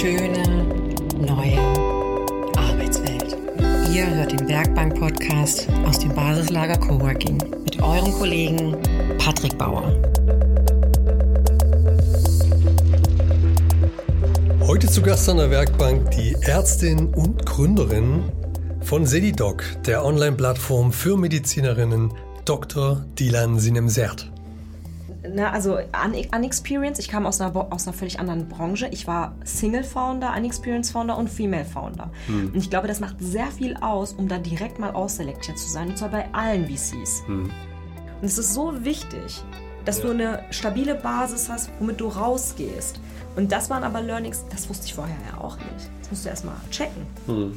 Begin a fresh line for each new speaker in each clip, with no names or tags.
schöne neue Arbeitswelt. Ihr hört den Werkbank-Podcast aus dem Basislager Coworking mit eurem Kollegen Patrick Bauer.
Heute zu Gast an der Werkbank die Ärztin und Gründerin von SediDoc, der Online-Plattform für Medizinerinnen, Dr. Dilan Sinemsert
ne, also Unexperience, ich kam aus einer, aus einer völlig anderen Branche. Ich war Single-Founder, Unexperienced-Founder und Female-Founder. Hm. Und ich glaube, das macht sehr viel aus, um da direkt mal ausselektiert zu sein. Und zwar bei allen VCs. Hm. Und es ist so wichtig, dass ja. du eine stabile Basis hast, womit du rausgehst. Und das waren aber Learnings, das wusste ich vorher ja auch nicht. Das musst du erstmal checken. Hm.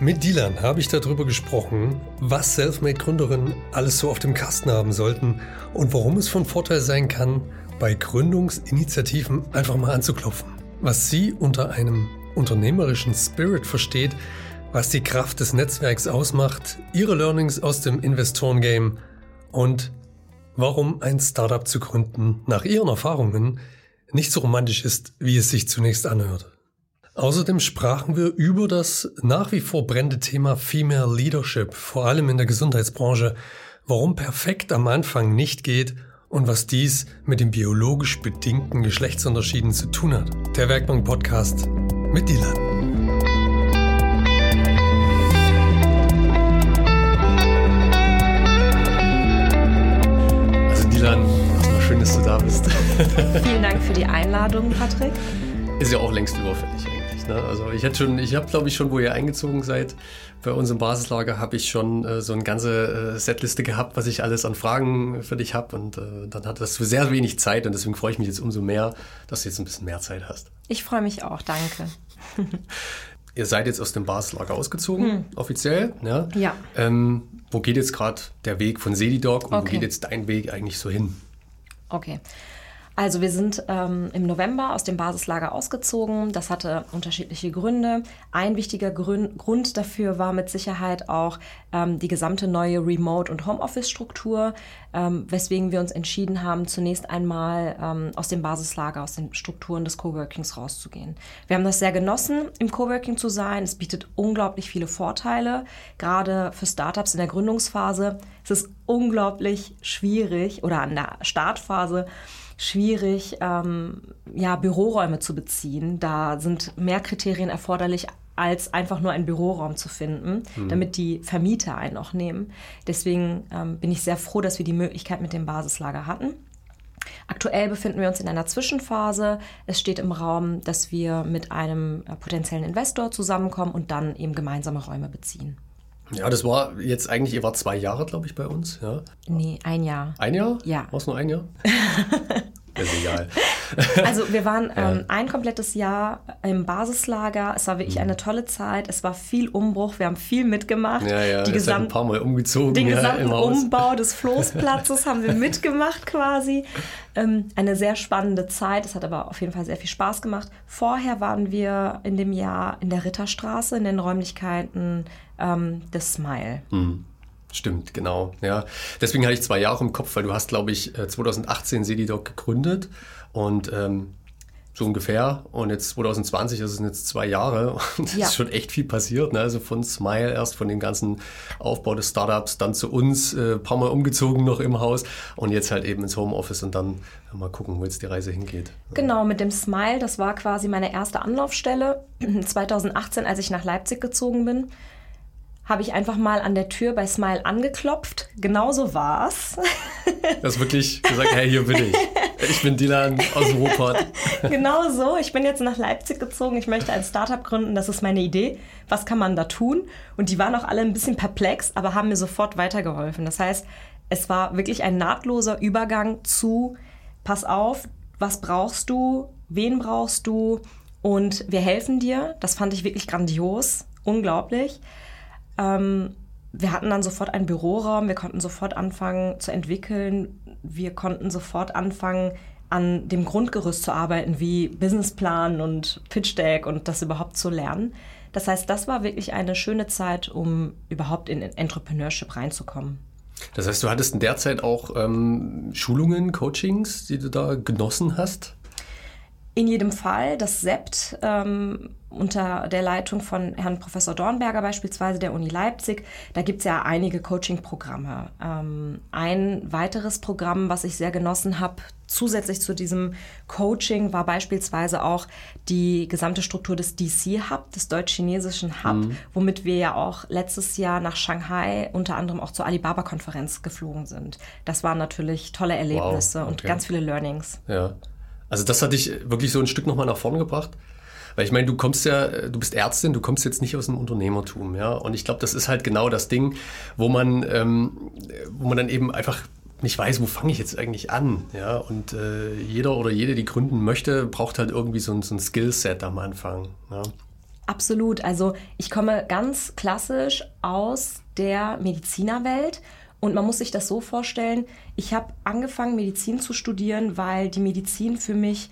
Mit Dylan habe ich darüber gesprochen, was Selfmade-Gründerinnen alles so auf dem Kasten haben sollten und warum es von Vorteil sein kann, bei Gründungsinitiativen einfach mal anzuklopfen. Was sie unter einem unternehmerischen Spirit versteht, was die Kraft des Netzwerks ausmacht, ihre Learnings aus dem Investorengame und warum ein Startup zu gründen nach ihren Erfahrungen nicht so romantisch ist, wie es sich zunächst anhört. Außerdem sprachen wir über das nach wie vor brennende Thema Female Leadership, vor allem in der Gesundheitsbranche, warum perfekt am Anfang nicht geht und was dies mit den biologisch bedingten Geschlechtsunterschieden zu tun hat. Der Werkbank Podcast mit Dylan. Also Dylan, schön, dass du da bist.
Vielen Dank für die Einladung, Patrick.
Ist ja auch längst überfällig eigentlich. Ne? Also ich hätte schon, ich habe glaube ich schon, wo ihr eingezogen seid, bei uns im Basislager habe ich schon äh, so eine ganze äh, Setliste gehabt, was ich alles an Fragen für dich habe und äh, dann hat das sehr wenig Zeit und deswegen freue ich mich jetzt umso mehr, dass du jetzt ein bisschen mehr Zeit hast.
Ich freue mich auch, danke.
ihr seid jetzt aus dem Basislager ausgezogen, hm. offiziell. Ja.
ja.
Ähm, wo geht jetzt gerade der Weg von Sedidog und okay. wo geht jetzt dein Weg eigentlich so hin?
Okay. Also wir sind ähm, im November aus dem Basislager ausgezogen. Das hatte unterschiedliche Gründe. Ein wichtiger Grün Grund dafür war mit Sicherheit auch ähm, die gesamte neue Remote- und Homeoffice-Struktur, ähm, weswegen wir uns entschieden haben, zunächst einmal ähm, aus dem Basislager, aus den Strukturen des Coworkings rauszugehen. Wir haben das sehr genossen, im Coworking zu sein. Es bietet unglaublich viele Vorteile, gerade für Startups in der Gründungsphase. Es ist unglaublich schwierig oder an der Startphase schwierig, ähm, ja, Büroräume zu beziehen. Da sind mehr Kriterien erforderlich, als einfach nur einen Büroraum zu finden, mhm. damit die Vermieter einen auch nehmen. Deswegen ähm, bin ich sehr froh, dass wir die Möglichkeit mit dem Basislager hatten. Aktuell befinden wir uns in einer Zwischenphase. Es steht im Raum, dass wir mit einem äh, potenziellen Investor zusammenkommen und dann eben gemeinsame Räume beziehen.
Ja, das war jetzt eigentlich, ihr war zwei Jahre, glaube ich, bei uns. Ja.
Nee, ein Jahr.
Ein Jahr?
Ja.
War es nur ein Jahr? ist egal.
Also wir waren ähm, ein komplettes Jahr im Basislager. Es war wirklich mhm. eine tolle Zeit. Es war viel Umbruch. Wir haben viel mitgemacht.
Ja, ja,
die
gesamt, ein paar Mal umgezogen.
Den ja, gesamten Umbau des Floßplatzes haben wir mitgemacht quasi. Ähm, eine sehr spannende Zeit. Es hat aber auf jeden Fall sehr viel Spaß gemacht. Vorher waren wir in dem Jahr in der Ritterstraße, in den Räumlichkeiten ähm, des Smile.
Mhm. Stimmt, genau. Ja. Deswegen hatte ich zwei Jahre im Kopf, weil du hast, glaube ich, 2018 äh, Sedidoc gegründet und ähm, so ungefähr. Und jetzt 2020, das sind jetzt zwei Jahre und es ja. ist schon echt viel passiert. Ne? Also von Smile erst, von dem ganzen Aufbau des Startups, dann zu uns, äh, paar Mal umgezogen noch im Haus und jetzt halt eben ins Homeoffice und dann mal gucken, wo jetzt die Reise hingeht.
Genau, mit dem Smile, das war quasi meine erste Anlaufstelle 2018, als ich nach Leipzig gezogen bin habe ich einfach mal an der Tür bei Smile angeklopft. Genauso war's.
Du hast wirklich gesagt, hey, hier bin ich. Ich bin Dylan aus dem Ruhrpott.
Genau so. Ich bin jetzt nach Leipzig gezogen. Ich möchte ein Startup gründen. Das ist meine Idee. Was kann man da tun? Und die waren auch alle ein bisschen perplex, aber haben mir sofort weitergeholfen. Das heißt, es war wirklich ein nahtloser Übergang zu, pass auf, was brauchst du? Wen brauchst du? Und wir helfen dir. Das fand ich wirklich grandios. Unglaublich. Ähm, wir hatten dann sofort einen Büroraum, wir konnten sofort anfangen zu entwickeln, wir konnten sofort anfangen, an dem Grundgerüst zu arbeiten, wie Businessplan und Pitch Deck und das überhaupt zu lernen. Das heißt, das war wirklich eine schöne Zeit, um überhaupt in Entrepreneurship reinzukommen.
Das heißt, du hattest in der Zeit auch ähm, Schulungen, Coachings, die du da genossen hast?
In jedem Fall, das SEPT ähm, unter der Leitung von Herrn Professor Dornberger beispielsweise der Uni Leipzig, da gibt es ja einige Coaching-Programme. Ähm, ein weiteres Programm, was ich sehr genossen habe, zusätzlich zu diesem Coaching, war beispielsweise auch die gesamte Struktur des DC-Hub, des deutsch-chinesischen Hub, mhm. womit wir ja auch letztes Jahr nach Shanghai unter anderem auch zur Alibaba-Konferenz geflogen sind. Das waren natürlich tolle Erlebnisse wow, okay. und ganz viele Learnings.
Ja. Also das hat dich wirklich so ein Stück nochmal nach vorne gebracht? Weil ich meine, du kommst ja, du bist Ärztin, du kommst jetzt nicht aus dem Unternehmertum, ja. Und ich glaube, das ist halt genau das Ding, wo man, ähm, wo man dann eben einfach nicht weiß, wo fange ich jetzt eigentlich an, ja. Und äh, jeder oder jede, die gründen möchte, braucht halt irgendwie so ein, so ein Skillset am Anfang. Ja.
Absolut. Also ich komme ganz klassisch aus der Medizinerwelt und man muss sich das so vorstellen, ich habe angefangen, Medizin zu studieren, weil die Medizin für mich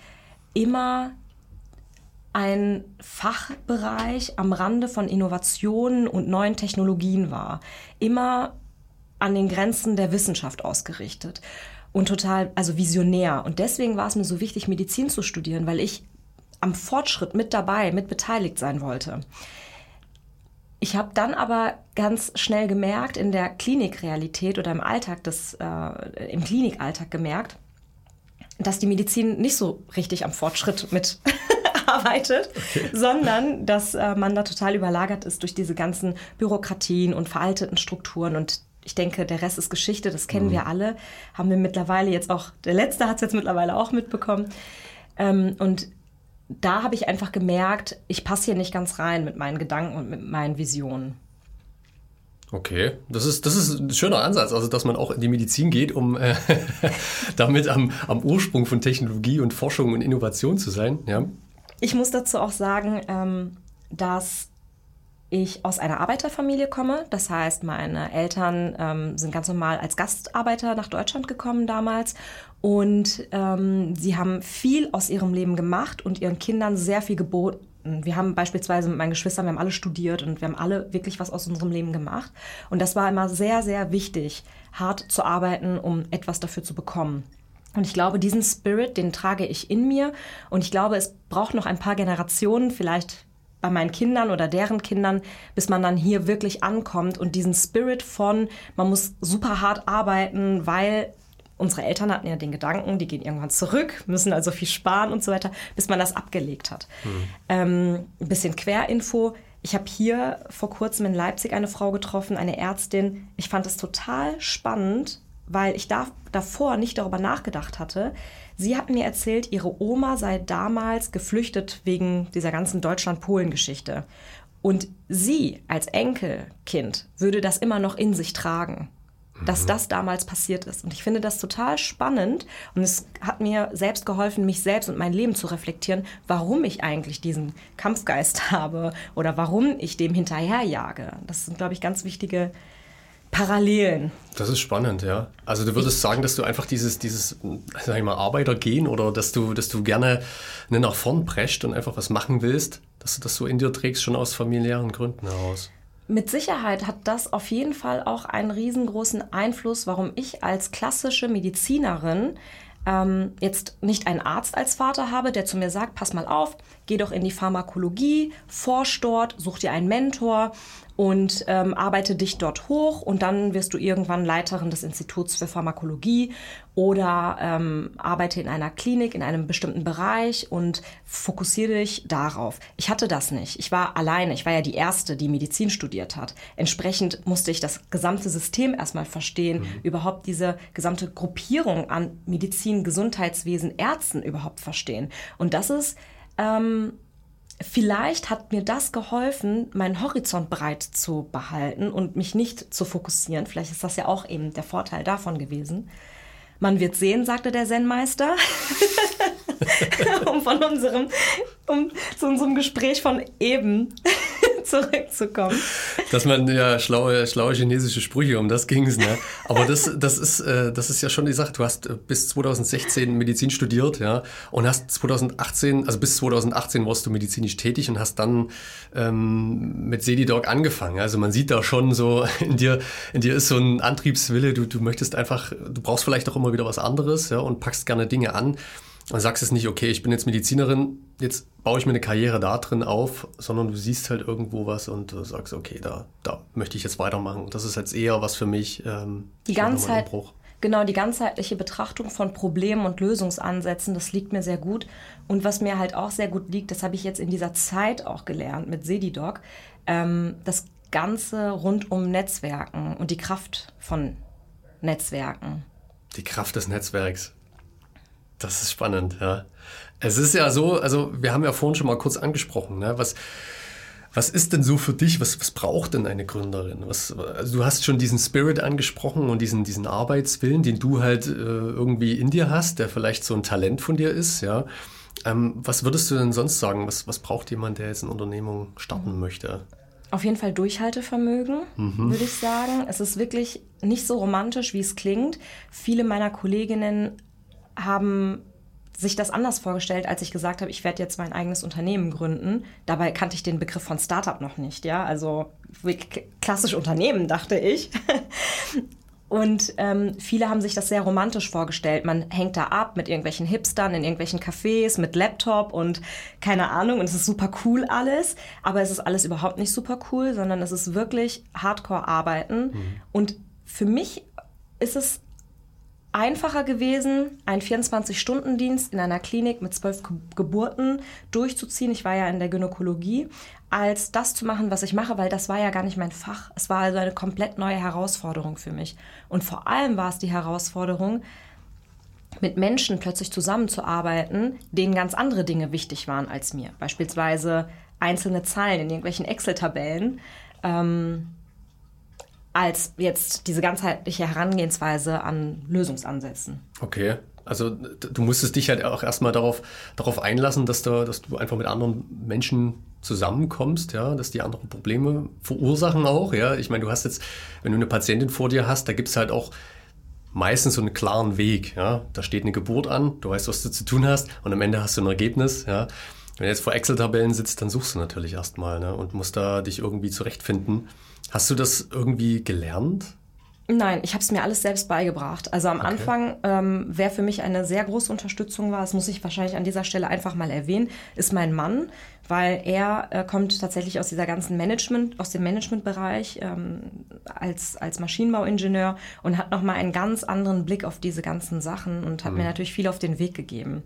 immer ein Fachbereich am Rande von Innovationen und neuen Technologien war. Immer an den Grenzen der Wissenschaft ausgerichtet und total, also visionär. Und deswegen war es mir so wichtig, Medizin zu studieren, weil ich am Fortschritt mit dabei, mit beteiligt sein wollte. Ich habe dann aber ganz schnell gemerkt, in der Klinikrealität oder im Alltag des, äh, im Klinikalltag gemerkt, dass die Medizin nicht so richtig am Fortschritt mitarbeitet, okay. sondern dass äh, man da total überlagert ist durch diese ganzen Bürokratien und veralteten Strukturen und ich denke, der Rest ist Geschichte, das kennen mhm. wir alle. Haben wir mittlerweile jetzt auch, der Letzte hat es jetzt mittlerweile auch mitbekommen. Ähm, und da habe ich einfach gemerkt, ich passe hier nicht ganz rein mit meinen Gedanken und mit meinen Visionen.
Okay, das ist, das ist ein schöner Ansatz, also dass man auch in die Medizin geht, um äh, damit am, am Ursprung von Technologie und Forschung und Innovation zu sein. Ja.
Ich muss dazu auch sagen, ähm, dass ich aus einer Arbeiterfamilie komme. Das heißt, meine Eltern ähm, sind ganz normal als Gastarbeiter nach Deutschland gekommen damals. Und ähm, sie haben viel aus ihrem Leben gemacht und ihren Kindern sehr viel geboten. Wir haben beispielsweise mit meinen Geschwistern, wir haben alle studiert und wir haben alle wirklich was aus unserem Leben gemacht. Und das war immer sehr, sehr wichtig, hart zu arbeiten, um etwas dafür zu bekommen. Und ich glaube, diesen Spirit, den trage ich in mir. Und ich glaube, es braucht noch ein paar Generationen, vielleicht bei meinen Kindern oder deren Kindern, bis man dann hier wirklich ankommt und diesen Spirit von, man muss super hart arbeiten, weil unsere Eltern hatten ja den Gedanken, die gehen irgendwann zurück, müssen also viel sparen und so weiter, bis man das abgelegt hat. Mhm. Ähm, ein bisschen Querinfo. Ich habe hier vor kurzem in Leipzig eine Frau getroffen, eine Ärztin. Ich fand es total spannend, weil ich da, davor nicht darüber nachgedacht hatte, Sie hat mir erzählt, ihre Oma sei damals geflüchtet wegen dieser ganzen Deutschland-Polen-Geschichte. Und sie als Enkelkind würde das immer noch in sich tragen, dass mhm. das damals passiert ist. Und ich finde das total spannend und es hat mir selbst geholfen, mich selbst und mein Leben zu reflektieren, warum ich eigentlich diesen Kampfgeist habe oder warum ich dem hinterherjage. Das sind, glaube ich, ganz wichtige Parallelen.
Das ist spannend, ja. Also du würdest sagen, dass du einfach dieses, dieses, sag ich mal, Arbeitergehen oder dass du, dass du gerne ne, nach vorn prescht und einfach was machen willst, dass du das so in dir trägst, schon aus familiären Gründen heraus.
Mit Sicherheit hat das auf jeden Fall auch einen riesengroßen Einfluss, warum ich als klassische Medizinerin ähm, jetzt nicht einen Arzt als Vater habe, der zu mir sagt, pass mal auf, geh doch in die Pharmakologie, forsch dort, such dir einen Mentor und ähm, arbeite dich dort hoch und dann wirst du irgendwann Leiterin des Instituts für Pharmakologie oder ähm, arbeite in einer Klinik in einem bestimmten Bereich und fokussiere dich darauf. Ich hatte das nicht. Ich war alleine. Ich war ja die Erste, die Medizin studiert hat. Entsprechend musste ich das gesamte System erstmal verstehen, mhm. überhaupt diese gesamte Gruppierung an Medizin, Gesundheitswesen, Ärzten überhaupt verstehen. Und das ist ähm, vielleicht hat mir das geholfen, meinen Horizont breit zu behalten und mich nicht zu fokussieren. Vielleicht ist das ja auch eben der Vorteil davon gewesen. Man wird sehen, sagte der Zen-Meister, um von unserem, um zu unserem Gespräch von eben zurückzukommen.
Dass man ja schlaue, schlaue chinesische Sprüche, um das ging es, ne? Aber das, das, ist, äh, das ist ja schon die Sache. Du hast äh, bis 2016 Medizin studiert, ja, und hast 2018, also bis 2018 warst du medizinisch tätig und hast dann ähm, mit Sedidog angefangen. Also man sieht da schon so, in dir, in dir ist so ein Antriebswille, du, du möchtest einfach, du brauchst vielleicht auch immer wieder was anderes, ja, und packst gerne Dinge an. Dann sagst du es nicht, okay, ich bin jetzt Medizinerin, jetzt baue ich mir eine Karriere da drin auf, sondern du siehst halt irgendwo was und du sagst, okay, da, da möchte ich jetzt weitermachen. Das ist jetzt eher was für mich. Ähm,
die Ganzheit, genau, die ganzheitliche Betrachtung von Problemen und Lösungsansätzen, das liegt mir sehr gut. Und was mir halt auch sehr gut liegt, das habe ich jetzt in dieser Zeit auch gelernt mit Sedidoc, ähm, das Ganze rund um Netzwerken und die Kraft von Netzwerken.
Die Kraft des Netzwerks. Das ist spannend, ja. Es ist ja so, also wir haben ja vorhin schon mal kurz angesprochen, ne? was, was ist denn so für dich, was, was braucht denn eine Gründerin? Was, also du hast schon diesen Spirit angesprochen und diesen, diesen Arbeitswillen, den du halt äh, irgendwie in dir hast, der vielleicht so ein Talent von dir ist, ja. Ähm, was würdest du denn sonst sagen? Was, was braucht jemand, der jetzt eine Unternehmung starten möchte?
Auf jeden Fall Durchhaltevermögen, mhm. würde ich sagen. Es ist wirklich nicht so romantisch, wie es klingt. Viele meiner Kolleginnen haben sich das anders vorgestellt, als ich gesagt habe, ich werde jetzt mein eigenes Unternehmen gründen. Dabei kannte ich den Begriff von Startup noch nicht, ja. Also klassisch Unternehmen, dachte ich. Und ähm, viele haben sich das sehr romantisch vorgestellt. Man hängt da ab mit irgendwelchen Hipstern in irgendwelchen Cafés mit Laptop und keine Ahnung. Und es ist super cool alles. Aber es ist alles überhaupt nicht super cool, sondern es ist wirklich Hardcore-Arbeiten. Mhm. Und für mich ist es einfacher gewesen, einen 24-Stunden-Dienst in einer Klinik mit zwölf Geburten durchzuziehen. Ich war ja in der Gynäkologie, als das zu machen, was ich mache, weil das war ja gar nicht mein Fach. Es war also eine komplett neue Herausforderung für mich. Und vor allem war es die Herausforderung, mit Menschen plötzlich zusammenzuarbeiten, denen ganz andere Dinge wichtig waren als mir. Beispielsweise einzelne Zahlen in irgendwelchen Excel-Tabellen. Ähm, als jetzt diese ganzheitliche Herangehensweise an Lösungsansätzen.
Okay. Also du musstest dich halt auch erstmal darauf, darauf einlassen, dass du, dass du einfach mit anderen Menschen zusammenkommst, ja, dass die andere Probleme verursachen auch. Ja, ich meine, du hast jetzt, wenn du eine Patientin vor dir hast, da gibt es halt auch meistens so einen klaren Weg. Ja, da steht eine Geburt an, du weißt, was du zu tun hast, und am Ende hast du ein Ergebnis. Ja, wenn du jetzt vor Excel-Tabellen sitzt, dann suchst du natürlich erstmal ne, und musst da dich irgendwie zurechtfinden. Hast du das irgendwie gelernt?
Nein, ich habe es mir alles selbst beigebracht. Also am okay. Anfang, ähm, wer für mich eine sehr große Unterstützung war, das muss ich wahrscheinlich an dieser Stelle einfach mal erwähnen, ist mein Mann, weil er äh, kommt tatsächlich aus dieser ganzen Management, aus dem Managementbereich ähm, als, als Maschinenbauingenieur und hat nochmal einen ganz anderen Blick auf diese ganzen Sachen und hat mhm. mir natürlich viel auf den Weg gegeben.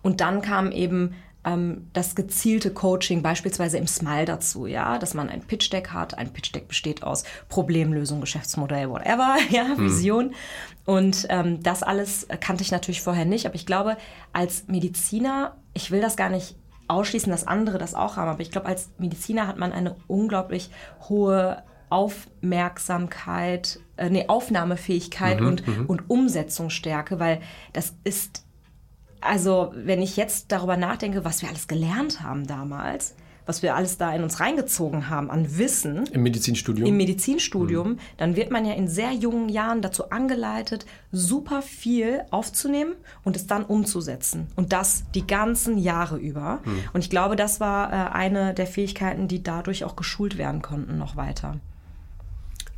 Und dann kam eben ähm, das gezielte Coaching beispielsweise im Smile dazu, ja, dass man ein Pitch Deck hat. Ein Pitch Deck besteht aus Problemlösung, Geschäftsmodell, whatever, ja, hm. Vision. Und ähm, das alles kannte ich natürlich vorher nicht, aber ich glaube, als Mediziner, ich will das gar nicht ausschließen, dass andere das auch haben, aber ich glaube, als Mediziner hat man eine unglaublich hohe Aufmerksamkeit, äh, nee, Aufnahmefähigkeit mhm, und, mhm. und Umsetzungsstärke, weil das ist also wenn ich jetzt darüber nachdenke, was wir alles gelernt haben damals, was wir alles da in uns reingezogen haben an Wissen.
Im Medizinstudium.
Im Medizinstudium, mhm. dann wird man ja in sehr jungen Jahren dazu angeleitet, super viel aufzunehmen und es dann umzusetzen. Und das die ganzen Jahre über. Mhm. Und ich glaube, das war äh, eine der Fähigkeiten, die dadurch auch geschult werden konnten noch weiter.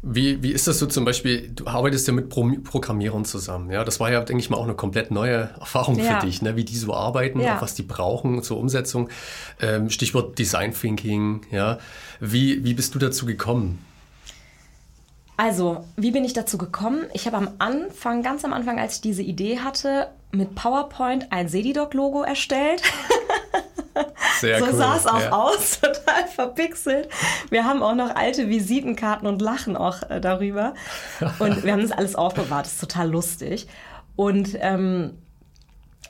Wie, wie ist das so zum Beispiel, du arbeitest ja mit Pro Programmierern zusammen, ja, das war ja, denke ich mal, auch eine komplett neue Erfahrung ja. für dich, ne? wie die so arbeiten, ja. auch was die brauchen zur Umsetzung. Ähm, Stichwort Design Thinking, ja. Wie, wie bist du dazu gekommen?
Also, wie bin ich dazu gekommen? Ich habe am Anfang, ganz am Anfang, als ich diese Idee hatte, mit PowerPoint ein Sedidoc-Logo erstellt. Sehr so cool. sah es auch ja. aus, total verpixelt. Wir haben auch noch alte Visitenkarten und lachen auch äh, darüber. Und wir haben das alles aufbewahrt. Das ist total lustig. Und ähm,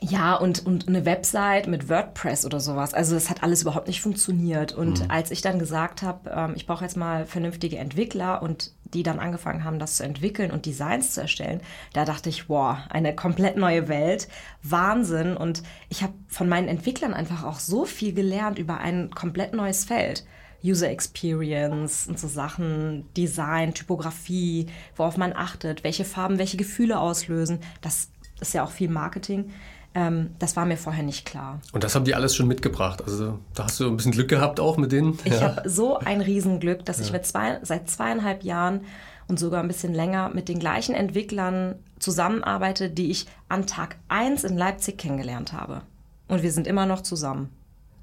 ja, und, und eine Website mit WordPress oder sowas. Also das hat alles überhaupt nicht funktioniert. Und mhm. als ich dann gesagt habe, ähm, ich brauche jetzt mal vernünftige Entwickler und die dann angefangen haben, das zu entwickeln und Designs zu erstellen, da dachte ich, wow, eine komplett neue Welt, Wahnsinn. Und ich habe von meinen Entwicklern einfach auch so viel gelernt über ein komplett neues Feld. User Experience und so Sachen, Design, Typografie, worauf man achtet, welche Farben welche Gefühle auslösen. Das ist ja auch viel Marketing. Ähm, das war mir vorher nicht klar.
Und das haben die alles schon mitgebracht. Also da hast du ein bisschen Glück gehabt auch mit denen.
Ich ja. habe so ein Riesenglück, dass ja. ich mit zwei, seit zweieinhalb Jahren und sogar ein bisschen länger mit den gleichen Entwicklern zusammenarbeite, die ich an Tag 1 in Leipzig kennengelernt habe. Und wir sind immer noch zusammen.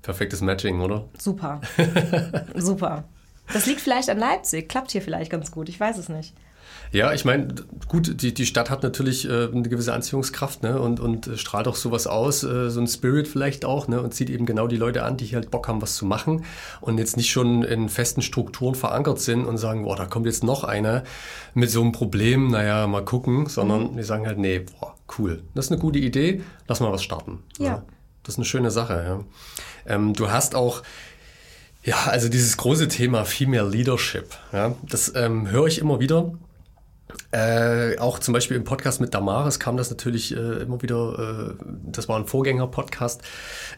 Perfektes Matching, oder?
Super. Super. Das liegt vielleicht an Leipzig, klappt hier vielleicht ganz gut, ich weiß es nicht.
Ja, ich meine, gut, die, die Stadt hat natürlich äh, eine gewisse Anziehungskraft ne? und, und äh, strahlt auch sowas aus, äh, so ein Spirit vielleicht auch ne? und zieht eben genau die Leute an, die hier halt Bock haben, was zu machen und jetzt nicht schon in festen Strukturen verankert sind und sagen, boah, da kommt jetzt noch einer mit so einem Problem, naja, mal gucken, sondern mhm. die sagen halt, nee, boah, cool, das ist eine gute Idee, lass mal was starten.
Ja. ja.
Das ist eine schöne Sache, ja. Ähm, du hast auch ja, also dieses große Thema Female Leadership, ja, das ähm, höre ich immer wieder. Äh, auch zum Beispiel im Podcast mit Damaris kam das natürlich äh, immer wieder, äh, das war ein Vorgänger-Podcast,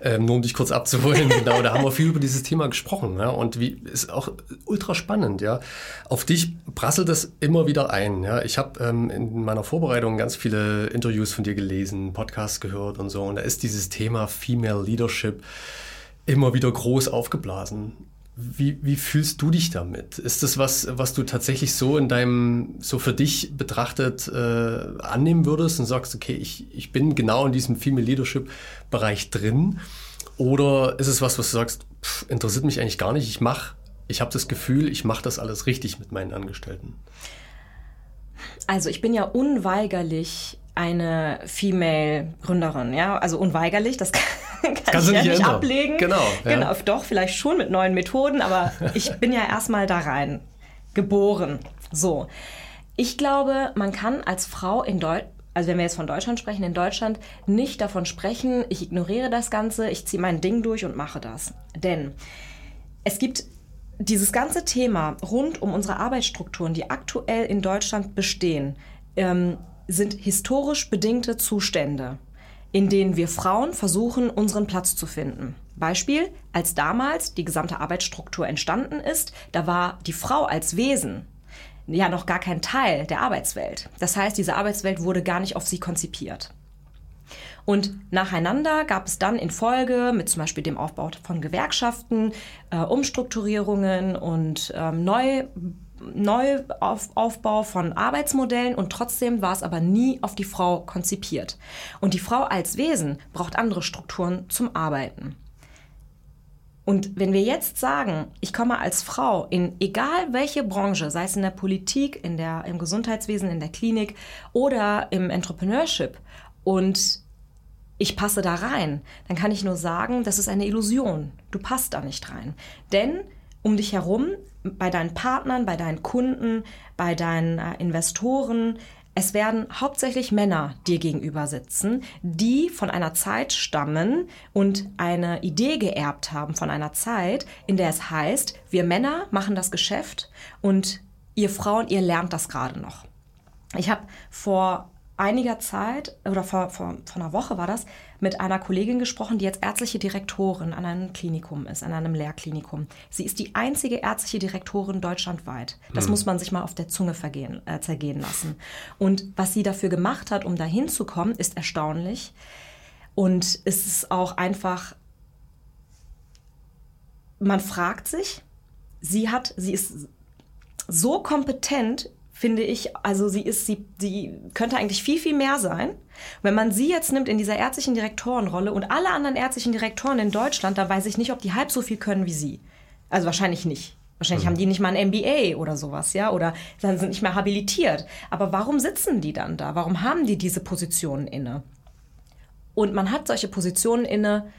ähm, nur um dich kurz abzuholen, genau, da haben wir viel über dieses Thema gesprochen ja, und wie ist auch ultra spannend, ja. Auf dich prasselt das immer wieder ein, ja. Ich habe ähm, in meiner Vorbereitung ganz viele Interviews von dir gelesen, Podcasts gehört und so und da ist dieses Thema Female Leadership immer wieder groß aufgeblasen. Wie, wie fühlst du dich damit? Ist das was, was du tatsächlich so in deinem, so für dich betrachtet äh, annehmen würdest und sagst, okay, ich, ich bin genau in diesem Female Leadership Bereich drin? Oder ist es was, was du sagst, pff, interessiert mich eigentlich gar nicht, ich mache, ich habe das Gefühl, ich mache das alles richtig mit meinen Angestellten?
Also ich bin ja unweigerlich eine Female-Gründerin, ja, also unweigerlich, das kann, kann Kannst ich ja nicht ändern. ablegen.
Genau,
ja. genau, doch, vielleicht schon mit neuen Methoden, aber ich bin ja erstmal da rein geboren. So. Ich glaube, man kann als Frau in Deutschland also wenn wir jetzt von Deutschland sprechen, in Deutschland nicht davon sprechen, ich ignoriere das Ganze, ich ziehe mein Ding durch und mache das. Denn es gibt dieses ganze Thema rund um unsere Arbeitsstrukturen, die aktuell in Deutschland bestehen, ähm, sind historisch bedingte Zustände, in denen wir Frauen versuchen, unseren Platz zu finden. Beispiel, als damals die gesamte Arbeitsstruktur entstanden ist, da war die Frau als Wesen ja noch gar kein Teil der Arbeitswelt. Das heißt, diese Arbeitswelt wurde gar nicht auf sie konzipiert. Und nacheinander gab es dann in Folge mit zum Beispiel dem Aufbau von Gewerkschaften, äh, Umstrukturierungen und ähm, neu Neuaufbau von Arbeitsmodellen und trotzdem war es aber nie auf die Frau konzipiert. Und die Frau als Wesen braucht andere Strukturen zum Arbeiten. Und wenn wir jetzt sagen, ich komme als Frau in egal welche Branche, sei es in der Politik, in der, im Gesundheitswesen, in der Klinik oder im Entrepreneurship und ich passe da rein, dann kann ich nur sagen, das ist eine Illusion. Du passt da nicht rein. Denn um dich herum, bei deinen Partnern, bei deinen Kunden, bei deinen äh, Investoren. Es werden hauptsächlich Männer dir gegenüber sitzen, die von einer Zeit stammen und eine Idee geerbt haben von einer Zeit, in der es heißt, wir Männer machen das Geschäft und ihr Frauen, ihr lernt das gerade noch. Ich habe vor einiger Zeit oder vor, vor, vor einer Woche war das, mit einer Kollegin gesprochen, die jetzt ärztliche Direktorin an einem Klinikum ist, an einem Lehrklinikum. Sie ist die einzige ärztliche Direktorin deutschlandweit. Das hm. muss man sich mal auf der Zunge vergehen, äh, zergehen lassen. Und was sie dafür gemacht hat, um da hinzukommen, ist erstaunlich. Und es ist auch einfach, man fragt sich, sie hat, sie ist so kompetent finde ich, also sie ist, sie, sie könnte eigentlich viel, viel mehr sein. Wenn man sie jetzt nimmt in dieser ärztlichen Direktorenrolle und alle anderen ärztlichen Direktoren in Deutschland, da weiß ich nicht, ob die halb so viel können wie sie. Also wahrscheinlich nicht. Wahrscheinlich mhm. haben die nicht mal ein MBA oder sowas, ja, oder dann sind nicht mehr habilitiert. Aber warum sitzen die dann da? Warum haben die diese Positionen inne? Und man hat solche Positionen inne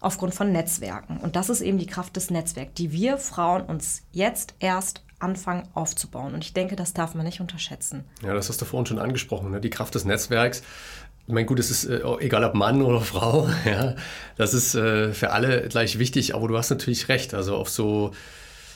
aufgrund von Netzwerken. Und das ist eben die Kraft des Netzwerks, die wir Frauen uns jetzt erst anfangen aufzubauen. Und ich denke, das darf man nicht unterschätzen.
Ja, das hast du vorhin schon angesprochen, ne? die Kraft des Netzwerks. Ich meine, gut, es ist äh, egal ob Mann oder Frau, ja, das ist äh, für alle gleich wichtig, aber du hast natürlich recht. Also auf so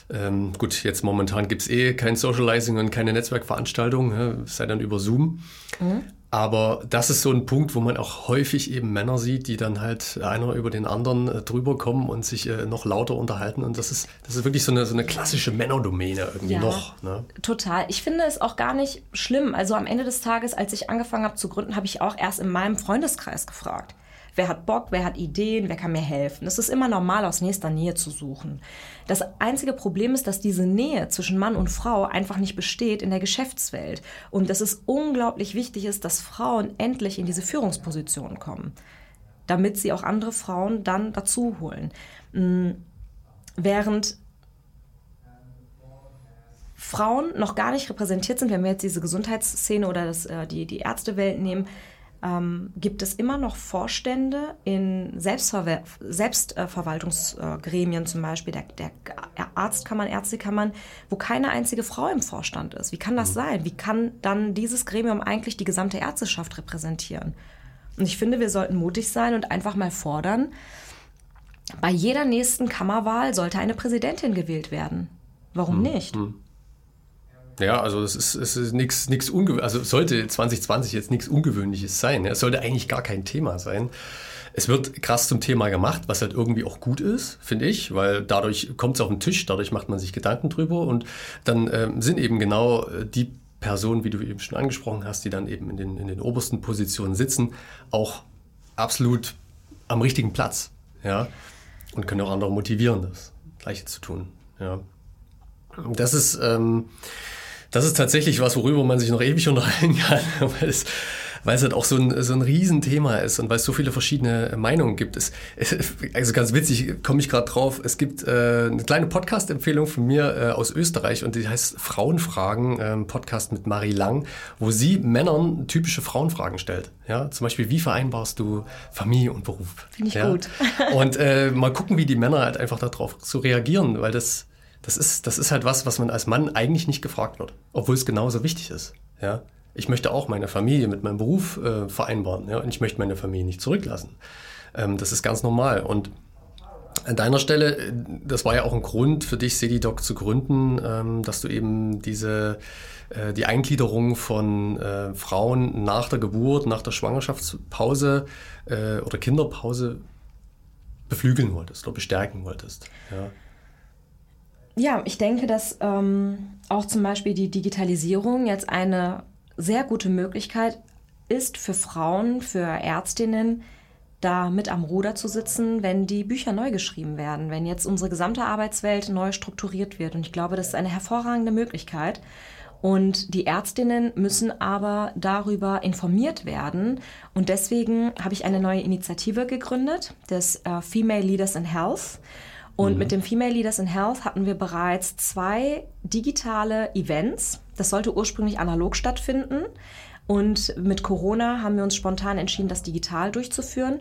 ähm, gut, jetzt momentan gibt es eh kein Socializing und keine Netzwerkveranstaltung, ja, sei dann über Zoom. Mhm. Aber das ist so ein Punkt, wo man auch häufig eben Männer sieht, die dann halt einer über den anderen äh, drüber kommen und sich äh, noch lauter unterhalten. Und das ist, das ist wirklich so eine, so eine klassische Männerdomäne irgendwie ja, noch. Ne?
Total. Ich finde es auch gar nicht schlimm. Also am Ende des Tages, als ich angefangen habe zu gründen, habe ich auch erst in meinem Freundeskreis gefragt wer hat Bock, wer hat Ideen, wer kann mir helfen. Es ist immer normal, aus nächster Nähe zu suchen. Das einzige Problem ist, dass diese Nähe zwischen Mann und Frau einfach nicht besteht in der Geschäftswelt und dass es unglaublich wichtig ist, dass Frauen endlich in diese Führungspositionen kommen, damit sie auch andere Frauen dann dazu holen. Mm, während Frauen noch gar nicht repräsentiert sind, wenn wir jetzt diese Gesundheitsszene oder das, äh, die, die Ärztewelt nehmen, ähm, gibt es immer noch Vorstände in Selbstverwer Selbstverwaltungsgremien, äh, zum Beispiel der, der Arztkammern, Ärztekammern, wo keine einzige Frau im Vorstand ist. Wie kann das mhm. sein? Wie kann dann dieses Gremium eigentlich die gesamte Ärzteschaft repräsentieren? Und ich finde, wir sollten mutig sein und einfach mal fordern, bei jeder nächsten Kammerwahl sollte eine Präsidentin gewählt werden. Warum mhm. nicht? Mhm.
Ja, also es ist, es ist nichts nichts also sollte 2020 jetzt nichts Ungewöhnliches sein. Es sollte eigentlich gar kein Thema sein. Es wird krass zum Thema gemacht, was halt irgendwie auch gut ist, finde ich, weil dadurch kommt es auf den Tisch, dadurch macht man sich Gedanken drüber und dann ähm, sind eben genau äh, die Personen, wie du eben schon angesprochen hast, die dann eben in den, in den obersten Positionen sitzen, auch absolut am richtigen Platz. Ja? Und können auch andere motivieren, das Gleiche zu tun. Ja. Das ist, ähm, das ist tatsächlich was, worüber man sich noch ewig unterhalten kann, weil es, weil es halt auch so ein, so ein Riesenthema ist und weil es so viele verschiedene Meinungen gibt. Es, also ganz witzig, komme ich gerade drauf, es gibt äh, eine kleine Podcast-Empfehlung von mir äh, aus Österreich und die heißt Frauenfragen, äh, Podcast mit Marie Lang, wo sie Männern typische Frauenfragen stellt. Ja, zum Beispiel, wie vereinbarst du Familie und Beruf?
Finde ich
ja?
gut.
und äh, mal gucken, wie die Männer halt einfach darauf so reagieren, weil das das ist, das ist halt was, was man als Mann eigentlich nicht gefragt wird, obwohl es genauso wichtig ist. Ja? Ich möchte auch meine Familie mit meinem Beruf äh, vereinbaren ja? und ich möchte meine Familie nicht zurücklassen. Ähm, das ist ganz normal. Und an deiner Stelle, äh, das war ja auch ein Grund für dich, SEDIDOC zu gründen, ähm, dass du eben diese, äh, die Eingliederung von äh, Frauen nach der Geburt, nach der Schwangerschaftspause äh, oder Kinderpause beflügeln wolltest oder bestärken wolltest. Ja.
Ja, ich denke, dass ähm, auch zum Beispiel die Digitalisierung jetzt eine sehr gute Möglichkeit ist für Frauen, für Ärztinnen, da mit am Ruder zu sitzen, wenn die Bücher neu geschrieben werden, wenn jetzt unsere gesamte Arbeitswelt neu strukturiert wird. Und ich glaube, das ist eine hervorragende Möglichkeit. Und die Ärztinnen müssen aber darüber informiert werden. Und deswegen habe ich eine neue Initiative gegründet, das äh, Female Leaders in Health. Und mhm. mit dem Female Leaders in Health hatten wir bereits zwei digitale Events. Das sollte ursprünglich analog stattfinden. Und mit Corona haben wir uns spontan entschieden, das digital durchzuführen.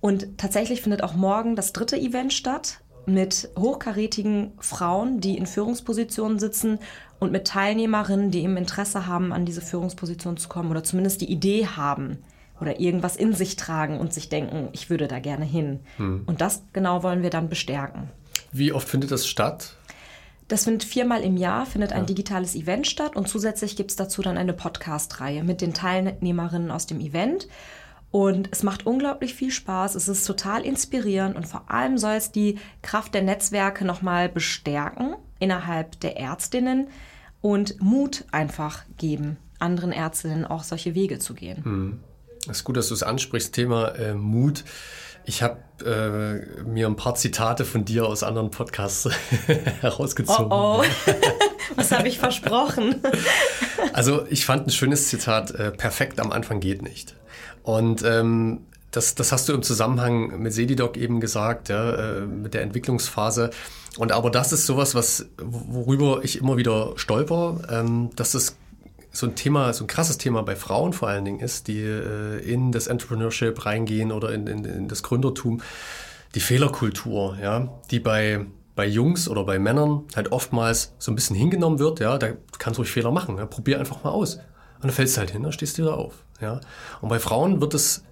Und tatsächlich findet auch morgen das dritte Event statt mit hochkarätigen Frauen, die in Führungspositionen sitzen und mit Teilnehmerinnen, die eben Interesse haben, an diese Führungsposition zu kommen oder zumindest die Idee haben, oder irgendwas in sich tragen und sich denken, ich würde da gerne hin. Hm. Und das genau wollen wir dann bestärken.
Wie oft findet das statt?
Das findet viermal im Jahr, findet ein ja. digitales Event statt und zusätzlich gibt es dazu dann eine Podcast-Reihe mit den Teilnehmerinnen aus dem Event. Und es macht unglaublich viel Spaß, es ist total inspirierend und vor allem soll es die Kraft der Netzwerke nochmal bestärken innerhalb der Ärztinnen und Mut einfach geben, anderen Ärztinnen auch solche Wege zu gehen.
Mhm. Es ist gut, dass du es ansprichst, Thema äh, Mut. Ich habe äh, mir ein paar Zitate von dir aus anderen Podcasts herausgezogen.
Oh, oh. Was habe ich versprochen?
also ich fand ein schönes Zitat, äh, perfekt am Anfang geht nicht. Und ähm, das, das hast du im Zusammenhang mit Sedidoc eben gesagt, ja, äh, mit der Entwicklungsphase. Und aber das ist sowas, was, worüber ich immer wieder stolper, ähm, dass es so ein Thema, so ein krasses Thema bei Frauen vor allen Dingen ist, die äh, in das Entrepreneurship reingehen oder in, in, in, das Gründertum, die Fehlerkultur, ja, die bei, bei Jungs oder bei Männern halt oftmals so ein bisschen hingenommen wird, ja, da kannst du ruhig Fehler machen, ja, probier einfach mal aus. Und dann fällst du halt hin, dann stehst du wieder auf, ja. Und bei Frauen wird es,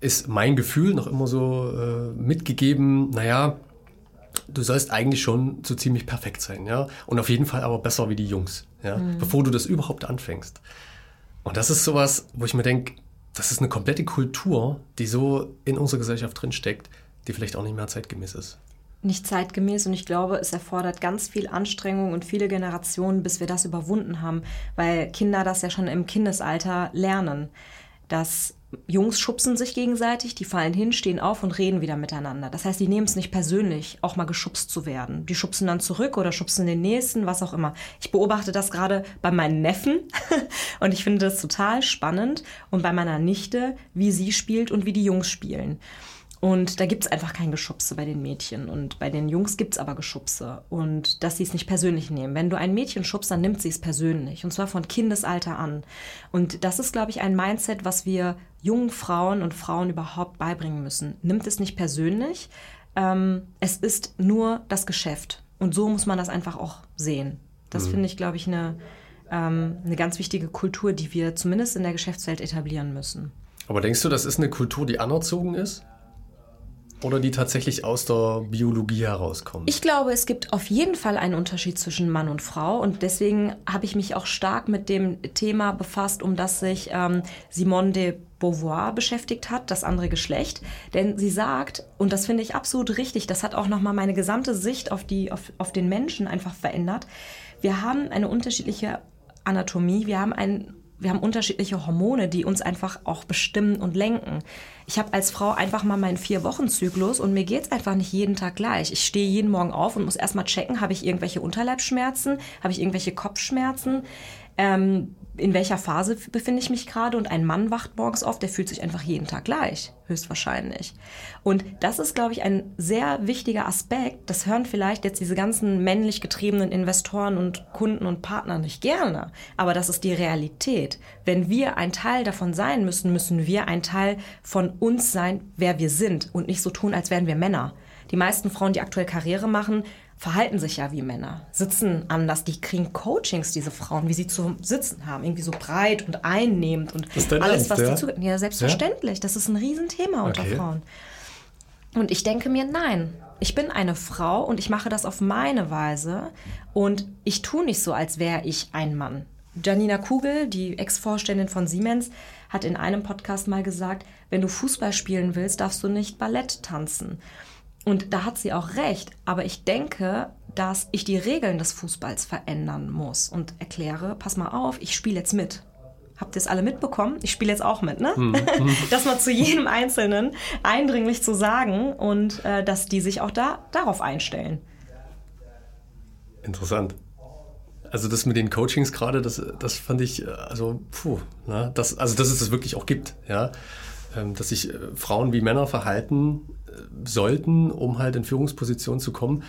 ist mein Gefühl noch immer so äh, mitgegeben, naja, du sollst eigentlich schon so ziemlich perfekt sein, ja. Und auf jeden Fall aber besser wie die Jungs, ja, mhm. bevor du das überhaupt anfängst. Und das ist sowas, wo ich mir denke, das ist eine komplette Kultur, die so in unserer Gesellschaft drinsteckt, die vielleicht auch nicht mehr zeitgemäß ist.
Nicht zeitgemäß und ich glaube, es erfordert ganz viel Anstrengung und viele Generationen, bis wir das überwunden haben, weil Kinder das ja schon im Kindesalter lernen, dass Jungs schubsen sich gegenseitig, die fallen hin, stehen auf und reden wieder miteinander. Das heißt, die nehmen es nicht persönlich, auch mal geschubst zu werden. Die schubsen dann zurück oder schubsen den nächsten, was auch immer. Ich beobachte das gerade bei meinen Neffen und ich finde das total spannend und bei meiner Nichte, wie sie spielt und wie die Jungs spielen. Und da gibt es einfach kein Geschubse bei den Mädchen. Und bei den Jungs gibt es aber Geschubse. Und dass sie es nicht persönlich nehmen. Wenn du ein Mädchen schubst, dann nimmt sie es persönlich. Und zwar von Kindesalter an. Und das ist, glaube ich, ein Mindset, was wir jungen Frauen und Frauen überhaupt beibringen müssen. Nimmt es nicht persönlich. Ähm, es ist nur das Geschäft. Und so muss man das einfach auch sehen. Das mhm. finde ich, glaube ich, eine, ähm, eine ganz wichtige Kultur, die wir zumindest in der Geschäftswelt etablieren müssen.
Aber denkst du, das ist eine Kultur, die anerzogen ist? Oder die tatsächlich aus der Biologie herauskommen?
Ich glaube, es gibt auf jeden Fall einen Unterschied zwischen Mann und Frau. Und deswegen habe ich mich auch stark mit dem Thema befasst, um das sich ähm, Simone de Beauvoir beschäftigt hat, das andere Geschlecht. Denn sie sagt, und das finde ich absolut richtig, das hat auch nochmal meine gesamte Sicht auf, die, auf, auf den Menschen einfach verändert. Wir haben eine unterschiedliche Anatomie, wir haben einen wir haben unterschiedliche Hormone, die uns einfach auch bestimmen und lenken. Ich habe als Frau einfach mal meinen Vier-Wochen-Zyklus und mir geht es einfach nicht jeden Tag gleich. Ich stehe jeden Morgen auf und muss erstmal checken, habe ich irgendwelche Unterleibsschmerzen, habe ich irgendwelche Kopfschmerzen. Ähm, in welcher Phase befinde ich mich gerade und ein Mann wacht morgens auf, der fühlt sich einfach jeden Tag gleich, höchstwahrscheinlich. Und das ist, glaube ich, ein sehr wichtiger Aspekt. Das hören vielleicht jetzt diese ganzen männlich getriebenen Investoren und Kunden und Partner nicht gerne. Aber das ist die Realität. Wenn wir ein Teil davon sein müssen, müssen wir ein Teil von uns sein, wer wir sind und nicht so tun, als wären wir Männer. Die meisten Frauen, die aktuell Karriere machen, verhalten sich ja wie Männer, sitzen anders, die kriegen Coachings, diese Frauen, wie sie zu sitzen haben, irgendwie so breit und einnehmend und alles, Ernst, was ja? dazu Ja, selbstverständlich, ja? das ist ein Riesenthema unter okay. Frauen. Und ich denke mir, nein, ich bin eine Frau und ich mache das auf meine Weise und ich tue nicht so, als wäre ich ein Mann. Janina Kugel, die Ex-Vorständin von Siemens, hat in einem Podcast mal gesagt, wenn du Fußball spielen willst, darfst du nicht Ballett tanzen. Und da hat sie auch recht. Aber ich denke, dass ich die Regeln des Fußballs verändern muss und erkläre, pass mal auf, ich spiele jetzt mit. Habt ihr es alle mitbekommen? Ich spiele jetzt auch mit, ne? Mhm. das mal zu jedem Einzelnen eindringlich zu sagen und äh, dass die sich auch da darauf einstellen.
Interessant. Also das mit den Coachings gerade, das, das fand ich, äh, also puh, ne? das, also dass es das wirklich auch gibt, ja. Ähm, dass sich äh, Frauen wie Männer verhalten sollten, um halt in Führungspositionen zu kommen,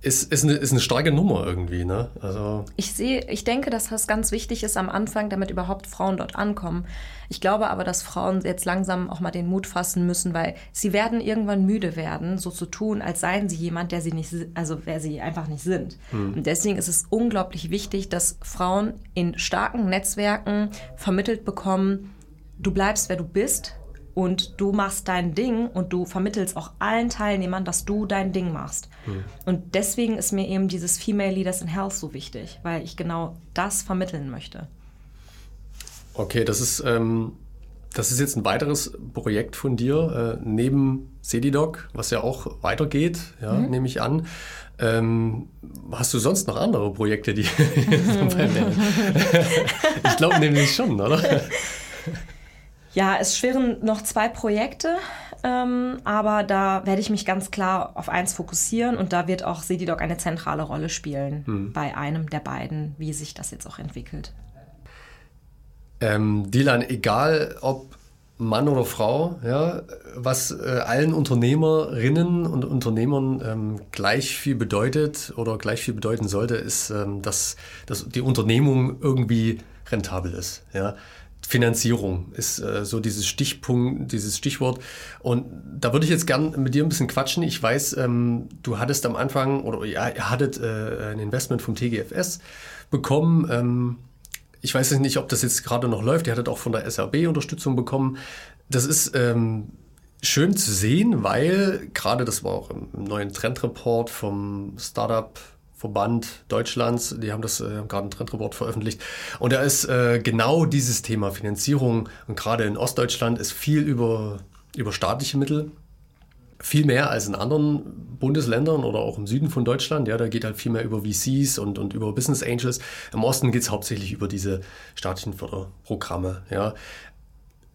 ist, ist, eine, ist eine starke Nummer irgendwie. Ne? Also
ich sehe, ich denke, dass das ganz wichtig ist am Anfang, damit überhaupt Frauen dort ankommen. Ich glaube aber, dass Frauen jetzt langsam auch mal den Mut fassen müssen, weil sie werden irgendwann müde werden, so zu tun, als seien sie jemand, der sie nicht, also wer sie einfach nicht sind. Hm. Und deswegen ist es unglaublich wichtig, dass Frauen in starken Netzwerken vermittelt bekommen, du bleibst, wer du bist und du machst dein Ding und du vermittelst auch allen Teilnehmern, dass du dein Ding machst. Mhm. Und deswegen ist mir eben dieses Female Leaders in Health so wichtig, weil ich genau das vermitteln möchte.
Okay, das ist, ähm, das ist jetzt ein weiteres Projekt von dir, äh, neben Cedidoc, was ja auch weitergeht, ja, mhm. nehme ich an. Ähm, hast du sonst noch andere Projekte, die. ich glaube nämlich schon, oder?
Ja, es schwirren noch zwei Projekte, ähm, aber da werde ich mich ganz klar auf eins fokussieren und da wird auch Sedidoc eine zentrale Rolle spielen hm. bei einem der beiden, wie sich das jetzt auch entwickelt.
Ähm, Dilan, egal ob Mann oder Frau, ja, was äh, allen Unternehmerinnen und Unternehmern ähm, gleich viel bedeutet oder gleich viel bedeuten sollte, ist, ähm, dass, dass die Unternehmung irgendwie rentabel ist. Ja. Finanzierung ist äh, so dieses Stichpunkt, dieses Stichwort. Und da würde ich jetzt gern mit dir ein bisschen quatschen. Ich weiß, ähm, du hattest am Anfang oder ja, ihr hattet äh, ein Investment vom TGFS bekommen. Ähm, ich weiß nicht, ob das jetzt gerade noch läuft. Ihr hattet auch von der SRB Unterstützung bekommen. Das ist ähm, schön zu sehen, weil gerade das war auch im neuen Trendreport vom Startup Verband Deutschlands, die haben das äh, gerade ein Trendreport veröffentlicht. Und da ist äh, genau dieses Thema Finanzierung und gerade in Ostdeutschland ist viel über, über staatliche Mittel viel mehr als in anderen Bundesländern oder auch im Süden von Deutschland. Ja, da geht halt viel mehr über VCs und, und über Business Angels. Im Osten geht es hauptsächlich über diese staatlichen Förderprogramme. Ja.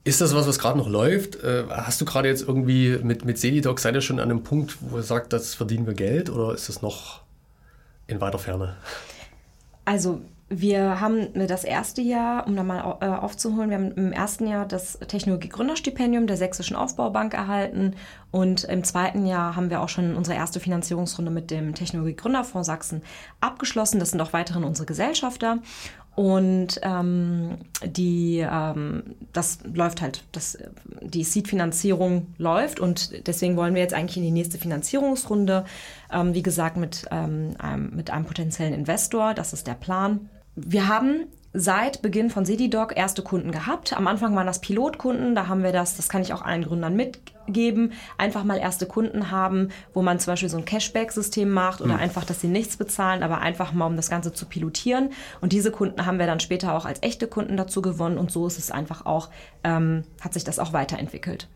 Ist das was, was gerade noch läuft? Äh, hast du gerade jetzt irgendwie mit, mit Sedidoc, seid ihr schon an einem Punkt, wo ihr sagt, das verdienen wir Geld oder ist das noch in weiter Ferne?
Also wir haben das erste Jahr, um da mal äh, aufzuholen, wir haben im ersten Jahr das Technologie-Gründerstipendium der Sächsischen Aufbaubank erhalten und im zweiten Jahr haben wir auch schon unsere erste Finanzierungsrunde mit dem Technologie-Gründerfonds Sachsen abgeschlossen. Das sind auch weiterhin unsere Gesellschafter. Und ähm, die, ähm, das läuft halt, das, die Seed-Finanzierung läuft und deswegen wollen wir jetzt eigentlich in die nächste Finanzierungsrunde, ähm, wie gesagt, mit, ähm, einem, mit einem potenziellen Investor. Das ist der Plan. Wir haben seit Beginn von Sedidoc erste Kunden gehabt. Am Anfang waren das Pilotkunden, da haben wir das, das kann ich auch allen Gründern mitgeben, einfach mal erste Kunden haben, wo man zum Beispiel so ein Cashback-System macht oder mhm. einfach, dass sie nichts bezahlen, aber einfach mal, um das Ganze zu pilotieren. Und diese Kunden haben wir dann später auch als echte Kunden dazu gewonnen und so ist es einfach auch, ähm, hat sich das auch weiterentwickelt.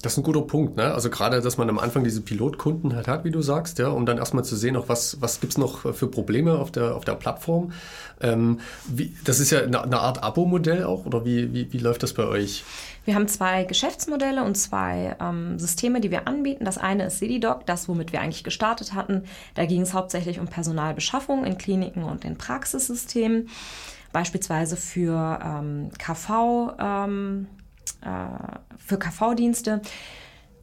Das ist ein guter Punkt, ne? Also gerade, dass man am Anfang diese Pilotkunden halt hat, wie du sagst, ja, um dann erstmal zu sehen, auch was, was gibt's noch für Probleme auf der, auf der Plattform. Ähm, wie, das ist ja eine, eine Art Abo-Modell auch, oder wie, wie, wie läuft das bei euch?
Wir haben zwei Geschäftsmodelle und zwei ähm, Systeme, die wir anbieten. Das eine ist Sedidoc, das, womit wir eigentlich gestartet hatten. Da ging es hauptsächlich um Personalbeschaffung in Kliniken und in Praxissystemen, beispielsweise für ähm, KV. Ähm, äh, für KV-Dienste.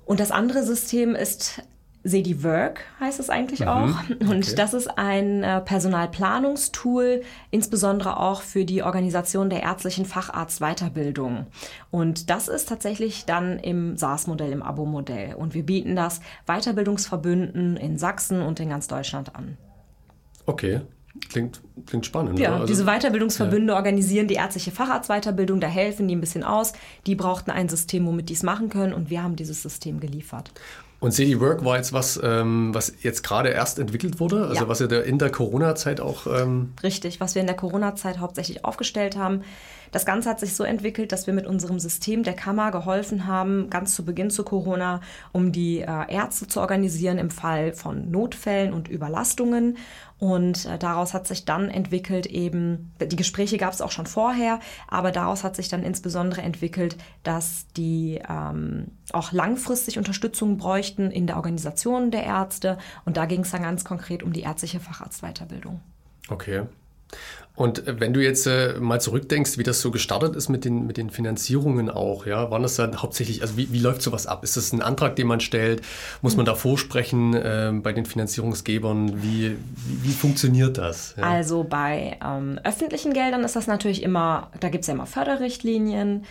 Und das andere System ist SediWork heißt es eigentlich mhm, auch. Und okay. das ist ein äh, Personalplanungstool, insbesondere auch für die Organisation der ärztlichen Facharztweiterbildung. Und das ist tatsächlich dann im SaaS-Modell, im Abo-Modell. Und wir bieten das Weiterbildungsverbünden in Sachsen und in ganz Deutschland an.
Okay. Klingt, klingt spannend.
Ja, also, diese Weiterbildungsverbünde ja. organisieren die ärztliche Facharztweiterbildung, da helfen die ein bisschen aus. Die brauchten ein System, womit die es machen können und wir haben dieses System geliefert.
Und CD Work war jetzt was, ähm, was jetzt gerade erst entwickelt wurde, also ja. was ihr in der Corona-Zeit auch. Ähm
Richtig, was wir in der Corona-Zeit hauptsächlich aufgestellt haben. Das Ganze hat sich so entwickelt, dass wir mit unserem System der Kammer geholfen haben, ganz zu Beginn zu Corona, um die äh, Ärzte zu organisieren im Fall von Notfällen und Überlastungen. Und äh, daraus hat sich dann entwickelt eben, die Gespräche gab es auch schon vorher, aber daraus hat sich dann insbesondere entwickelt, dass die ähm, auch langfristig Unterstützung bräuchten in der Organisation der Ärzte. Und da ging es dann ganz konkret um die ärztliche Facharztweiterbildung.
Okay. Und äh, wenn du jetzt äh, mal zurückdenkst, wie das so gestartet ist mit den, mit den Finanzierungen auch, ja, waren das dann hauptsächlich, also wie, wie läuft sowas ab? Ist das ein Antrag, den man stellt? Muss man da vorsprechen äh, bei den Finanzierungsgebern? Wie, wie, wie funktioniert das?
Ja? Also bei ähm, öffentlichen Geldern ist das natürlich immer, da gibt es ja immer Förderrichtlinien.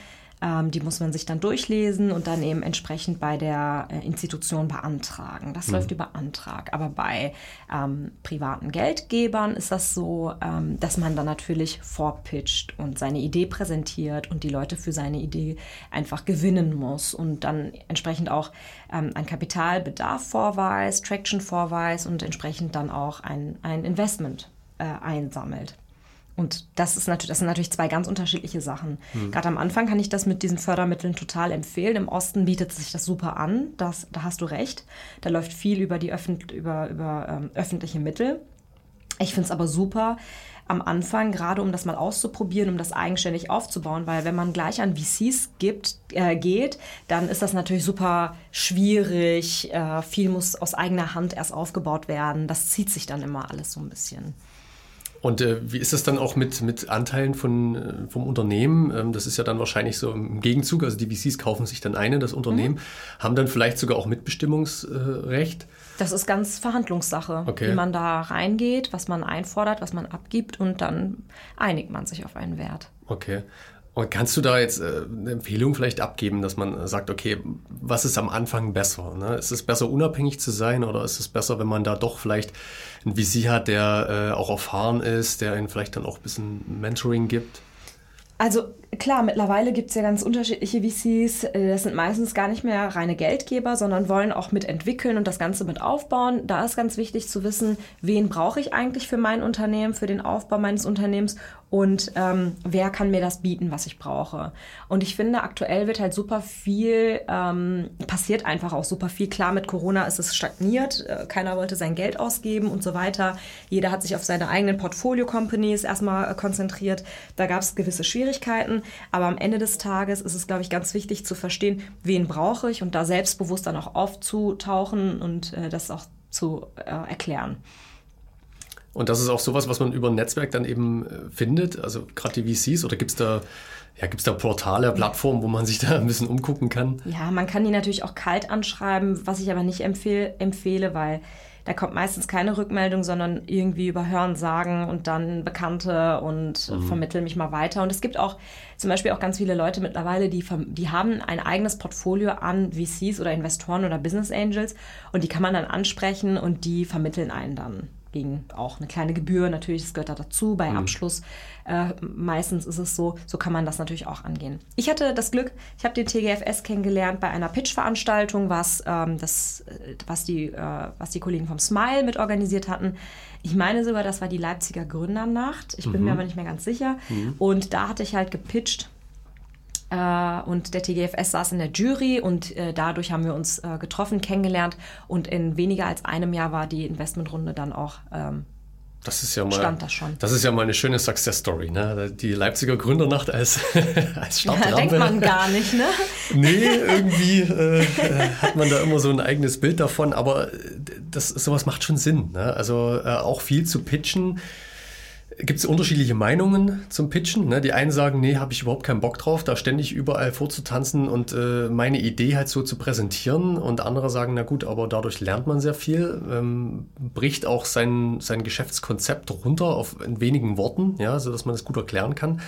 Ähm, die muss man sich dann durchlesen und dann eben entsprechend bei der äh, Institution beantragen. Das mhm. läuft über Antrag. Aber bei ähm, privaten Geldgebern ist das so, ähm, dass man dann natürlich vorpitcht und seine Idee präsentiert und die Leute für seine Idee einfach gewinnen muss und dann entsprechend auch ähm, ein Kapitalbedarf vorweist, Traction vorweist und entsprechend dann auch ein, ein Investment äh, einsammelt. Und das, ist natürlich, das sind natürlich zwei ganz unterschiedliche Sachen. Mhm. Gerade am Anfang kann ich das mit diesen Fördermitteln total empfehlen. Im Osten bietet sich das super an. Das, da hast du recht. Da läuft viel über, die Öffent über, über ähm, öffentliche Mittel. Ich finde es aber super am Anfang, gerade um das mal auszuprobieren, um das eigenständig aufzubauen, weil wenn man gleich an VCs gibt, äh, geht, dann ist das natürlich super schwierig. Äh, viel muss aus eigener Hand erst aufgebaut werden. Das zieht sich dann immer alles so ein bisschen.
Und äh, wie ist das dann auch mit, mit Anteilen von, äh, vom Unternehmen? Ähm, das ist ja dann wahrscheinlich so im Gegenzug, also die VCs kaufen sich dann eine, das Unternehmen, mhm. haben dann vielleicht sogar auch Mitbestimmungsrecht.
Das ist ganz Verhandlungssache, okay. wie man da reingeht, was man einfordert, was man abgibt und dann einigt man sich auf einen Wert.
Okay. Und kannst du da jetzt äh, eine Empfehlung vielleicht abgeben, dass man sagt, okay, was ist am Anfang besser? Ne? Ist es besser, unabhängig zu sein oder ist es besser, wenn man da doch vielleicht ein VC hat, der äh, auch erfahren ist, der ihnen vielleicht dann auch ein bisschen Mentoring gibt?
Also klar, mittlerweile gibt es ja ganz unterschiedliche VCs. Äh, das sind meistens gar nicht mehr reine Geldgeber, sondern wollen auch mitentwickeln und das Ganze mit aufbauen. Da ist ganz wichtig zu wissen, wen brauche ich eigentlich für mein Unternehmen, für den Aufbau meines Unternehmens und ähm, wer kann mir das bieten, was ich brauche. Und ich finde, aktuell wird halt super viel, ähm, passiert einfach auch super viel. Klar, mit Corona ist es stagniert, äh, keiner wollte sein Geld ausgeben und so weiter. Jeder hat sich auf seine eigenen Portfolio-Companies erstmal äh, konzentriert. Da gab es gewisse Schwierigkeiten, aber am Ende des Tages ist es, glaube ich, ganz wichtig zu verstehen, wen brauche ich und da selbstbewusst dann auch aufzutauchen und äh, das auch zu äh, erklären.
Und das ist auch sowas, was man über ein Netzwerk dann eben äh, findet, also gerade die VCs, oder gibt es da, ja, da Portale, Plattformen, wo man sich da ein bisschen umgucken kann?
Ja, man kann die natürlich auch kalt anschreiben, was ich aber nicht empfehl, empfehle, weil da kommt meistens keine Rückmeldung, sondern irgendwie über Hören sagen und dann Bekannte und mhm. vermitteln mich mal weiter. Und es gibt auch zum Beispiel auch ganz viele Leute mittlerweile, die, die haben ein eigenes Portfolio an VCs oder Investoren oder Business Angels und die kann man dann ansprechen und die vermitteln einen dann gegen auch eine kleine Gebühr. Natürlich, das gehört da dazu bei mhm. Abschluss. Äh, meistens ist es so, so kann man das natürlich auch angehen. Ich hatte das Glück, ich habe den TGFS kennengelernt bei einer Pitch-Veranstaltung, was, ähm, das, äh, was, die, äh, was die Kollegen vom Smile mit organisiert hatten. Ich meine sogar, das war die Leipziger Gründernacht. Ich bin mhm. mir aber nicht mehr ganz sicher. Mhm. Und da hatte ich halt gepitcht und der TGFS saß in der Jury und äh, dadurch haben wir uns äh, getroffen, kennengelernt und in weniger als einem Jahr war die Investmentrunde dann auch ähm,
das ist ja mal, stand das schon. Das ist ja mal eine schöne Success Story, ne? Die Leipziger Gründernacht als, als Startrampe.
Denkt man gar nicht, ne?
nee, irgendwie äh, hat man da immer so ein eigenes Bild davon, aber das, sowas macht schon Sinn. Ne? Also äh, auch viel zu pitchen gibt es unterschiedliche Meinungen zum Pitchen. Ne? Die einen sagen, nee, habe ich überhaupt keinen Bock drauf, da ständig überall vorzutanzen und äh, meine Idee halt so zu präsentieren. Und andere sagen, na gut, aber dadurch lernt man sehr viel, ähm, bricht auch sein, sein Geschäftskonzept runter auf in wenigen Worten, ja, sodass man es gut erklären kann.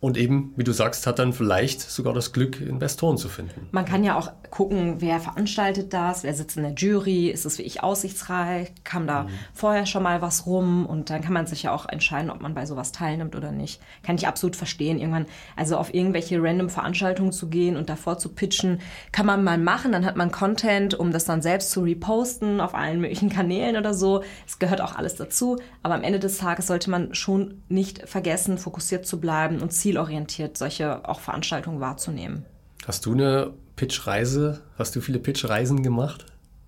Und eben, wie du sagst, hat dann vielleicht sogar das Glück, Investoren zu finden.
Man kann ja auch gucken, wer veranstaltet das, wer sitzt in der Jury, ist es wie ich aussichtsreich, kam da mhm. vorher schon mal was rum und dann kann man sich ja auch entscheiden, ob man bei sowas teilnimmt oder nicht. Kann ich absolut verstehen. Irgendwann, also auf irgendwelche random Veranstaltungen zu gehen und davor zu pitchen, kann man mal machen, dann hat man Content, um das dann selbst zu reposten auf allen möglichen Kanälen oder so. Es gehört auch alles dazu, aber am Ende des Tages sollte man schon nicht vergessen, fokussiert zu bleiben und Ziel zielorientiert solche auch Veranstaltungen wahrzunehmen.
Hast du eine Pitch-Reise? Hast du viele Pitch-Reisen gemacht?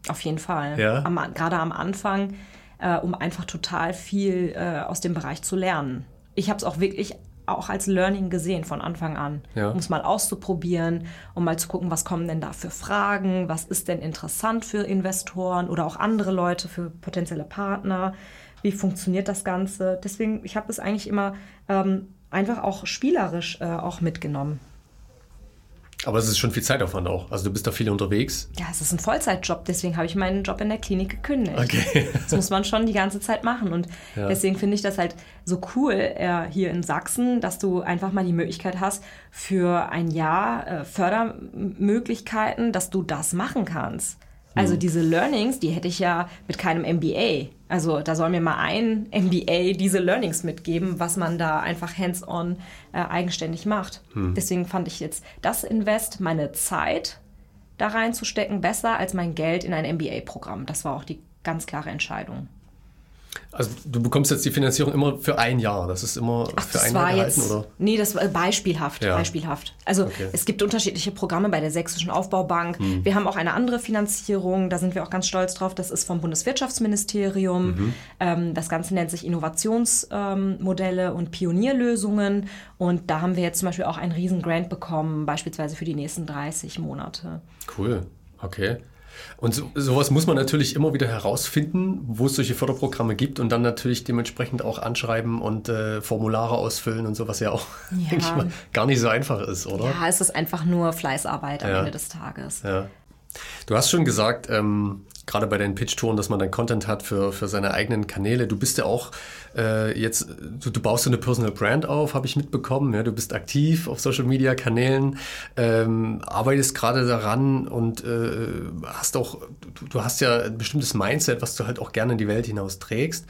Auf jeden Fall. Ja? Am, gerade am Anfang, äh, um einfach total viel äh, aus dem Bereich zu lernen. Ich habe es auch wirklich auch als Learning gesehen von Anfang an, ja. um es mal auszuprobieren, um mal zu gucken, was kommen denn da für Fragen, was ist denn interessant für Investoren oder auch andere Leute, für potenzielle Partner, wie funktioniert das Ganze. Deswegen, ich habe es eigentlich immer ähm, einfach auch spielerisch äh, auch mitgenommen.
Aber es ist schon viel Zeitaufwand auch. Also du bist da viel unterwegs.
Ja, es ist ein Vollzeitjob, deswegen habe ich meinen Job in der Klinik gekündigt.
Okay.
Das muss man schon die ganze Zeit machen. Und ja. deswegen finde ich das halt so cool äh, hier in Sachsen, dass du einfach mal die Möglichkeit hast, für ein Jahr äh, Fördermöglichkeiten, dass du das machen kannst. Also mhm. diese Learnings, die hätte ich ja mit keinem MBA. Also da soll mir mal ein MBA diese Learnings mitgeben, was man da einfach hands-on äh, eigenständig macht. Mhm. Deswegen fand ich jetzt das Invest, meine Zeit da reinzustecken, besser als mein Geld in ein MBA-Programm. Das war auch die ganz klare Entscheidung.
Also du bekommst jetzt die Finanzierung immer für ein Jahr. Das ist immer
Ach,
für
ein Jahr gehalten, jetzt, oder? Nee, das war beispielhaft. Ja. beispielhaft. Also okay. es gibt unterschiedliche Programme bei der Sächsischen Aufbaubank. Hm. Wir haben auch eine andere Finanzierung, da sind wir auch ganz stolz drauf. Das ist vom Bundeswirtschaftsministerium. Mhm. Ähm, das Ganze nennt sich Innovationsmodelle ähm, und Pionierlösungen. Und da haben wir jetzt zum Beispiel auch einen riesen Grant bekommen, beispielsweise für die nächsten 30 Monate.
Cool, okay. Und so, sowas muss man natürlich immer wieder herausfinden, wo es solche Förderprogramme gibt und dann natürlich dementsprechend auch anschreiben und äh, Formulare ausfüllen und so, was ja auch ja. Mal, gar nicht so einfach ist, oder?
Ja, es ist einfach nur Fleißarbeit am ja. Ende des Tages.
Ja. Du hast schon gesagt, ähm, gerade bei deinen Pitch-Touren, dass man dann Content hat für, für seine eigenen Kanäle. Du bist ja auch äh, jetzt, du, du, baust so eine Personal Brand auf, habe ich mitbekommen. Ja, du bist aktiv auf Social Media Kanälen, ähm, arbeitest gerade daran und äh, hast auch, du, du, hast ja ein bestimmtes Mindset, was du halt auch gerne in die Welt hinaus trägst.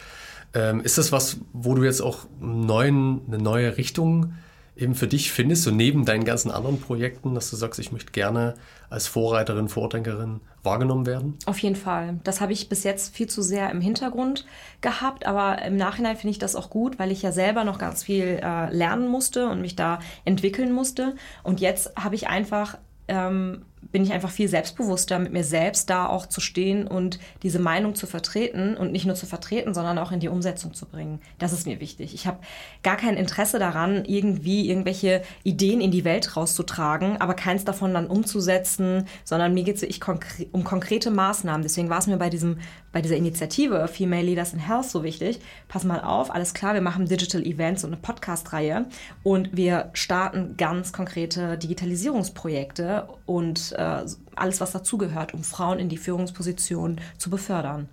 Ähm, ist das was, wo du jetzt auch neuen, eine neue Richtung eben für dich findest, so neben deinen ganzen anderen Projekten, dass du sagst, ich möchte gerne als Vorreiterin, Vordenkerin wahrgenommen werden?
Auf jeden Fall. Das habe ich bis jetzt viel zu sehr im Hintergrund gehabt, aber im Nachhinein finde ich das auch gut, weil ich ja selber noch ganz viel äh, lernen musste und mich da entwickeln musste. Und jetzt habe ich einfach ähm, bin ich einfach viel selbstbewusster mit mir selbst da auch zu stehen und diese Meinung zu vertreten und nicht nur zu vertreten, sondern auch in die Umsetzung zu bringen. Das ist mir wichtig. Ich habe gar kein Interesse daran, irgendwie irgendwelche Ideen in die Welt rauszutragen, aber keins davon dann umzusetzen, sondern mir geht es konkre um konkrete Maßnahmen. Deswegen war es mir bei diesem bei dieser Initiative Female Leaders in Health so wichtig. Pass mal auf, alles klar, wir machen Digital Events und eine Podcast-Reihe und wir starten ganz konkrete Digitalisierungsprojekte und äh, alles, was dazugehört, um Frauen in die Führungsposition zu befördern.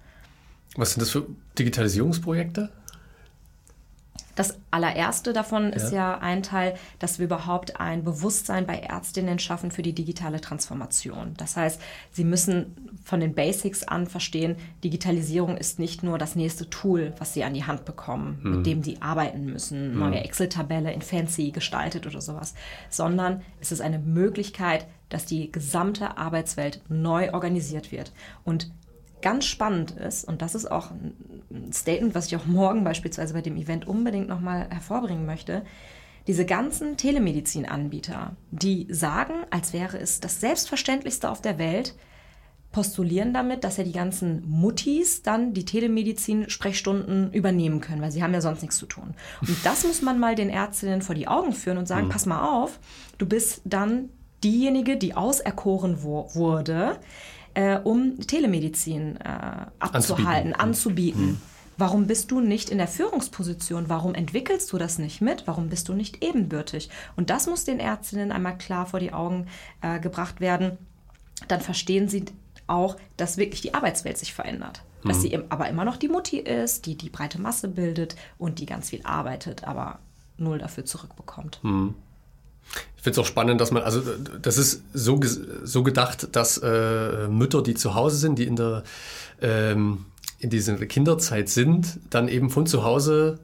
Was sind das für Digitalisierungsprojekte?
Das allererste davon ja. ist ja ein Teil, dass wir überhaupt ein Bewusstsein bei Ärztinnen schaffen für die digitale Transformation. Das heißt, sie müssen von den Basics an verstehen, Digitalisierung ist nicht nur das nächste Tool, was sie an die Hand bekommen, mhm. mit dem sie arbeiten müssen, mhm. neue Excel-Tabelle in fancy gestaltet oder sowas, sondern es ist eine Möglichkeit, dass die gesamte Arbeitswelt neu organisiert wird. Und ganz spannend ist, und das ist auch ein Statement, was ich auch morgen beispielsweise bei dem Event unbedingt nochmal hervorbringen möchte, diese ganzen Telemedizin-Anbieter, die sagen, als wäre es das Selbstverständlichste auf der Welt, postulieren damit, dass ja die ganzen Muttis dann die Telemedizin-Sprechstunden übernehmen können, weil sie haben ja sonst nichts zu tun. Und das muss man mal den Ärztinnen vor die Augen führen und sagen, mhm. pass mal auf, du bist dann diejenige, die auserkoren wurde, äh, um Telemedizin äh, abzuhalten, anzubieten. anzubieten. Hm. Warum bist du nicht in der Führungsposition? Warum entwickelst du das nicht mit? Warum bist du nicht ebenbürtig? Und das muss den Ärztinnen einmal klar vor die Augen äh, gebracht werden. Dann verstehen sie auch, dass wirklich die Arbeitswelt sich verändert. Dass mhm. sie aber immer noch die Mutti ist, die die breite Masse bildet und die ganz viel arbeitet, aber null dafür zurückbekommt.
Mhm. Ich finde es auch spannend, dass man, also das ist so, so gedacht, dass äh, Mütter, die zu Hause sind, die in der ähm, in dieser Kinderzeit sind, dann eben von zu Hause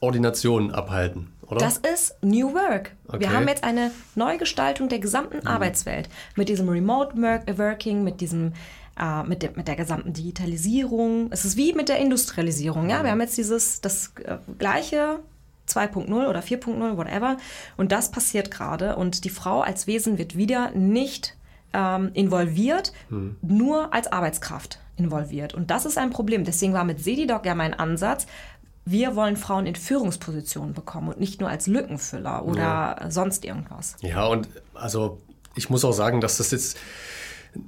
Ordinationen abhalten, oder?
Das ist New Work. Okay. Wir haben jetzt eine Neugestaltung der gesamten mhm. Arbeitswelt mit diesem Remote Working, mit diesem äh, mit, der, mit der gesamten Digitalisierung. Es ist wie mit der Industrialisierung. Ja, wir haben jetzt dieses das äh, gleiche 2.0 oder 4.0, whatever. Und das passiert gerade. Und die Frau als Wesen wird wieder nicht ähm, involviert, hm. nur als Arbeitskraft involviert. Und das ist ein Problem. Deswegen war mit Sedidoc ja mein Ansatz, wir wollen Frauen in Führungspositionen bekommen und nicht nur als Lückenfüller oder ja. sonst irgendwas.
Ja, und also ich muss auch sagen, dass das jetzt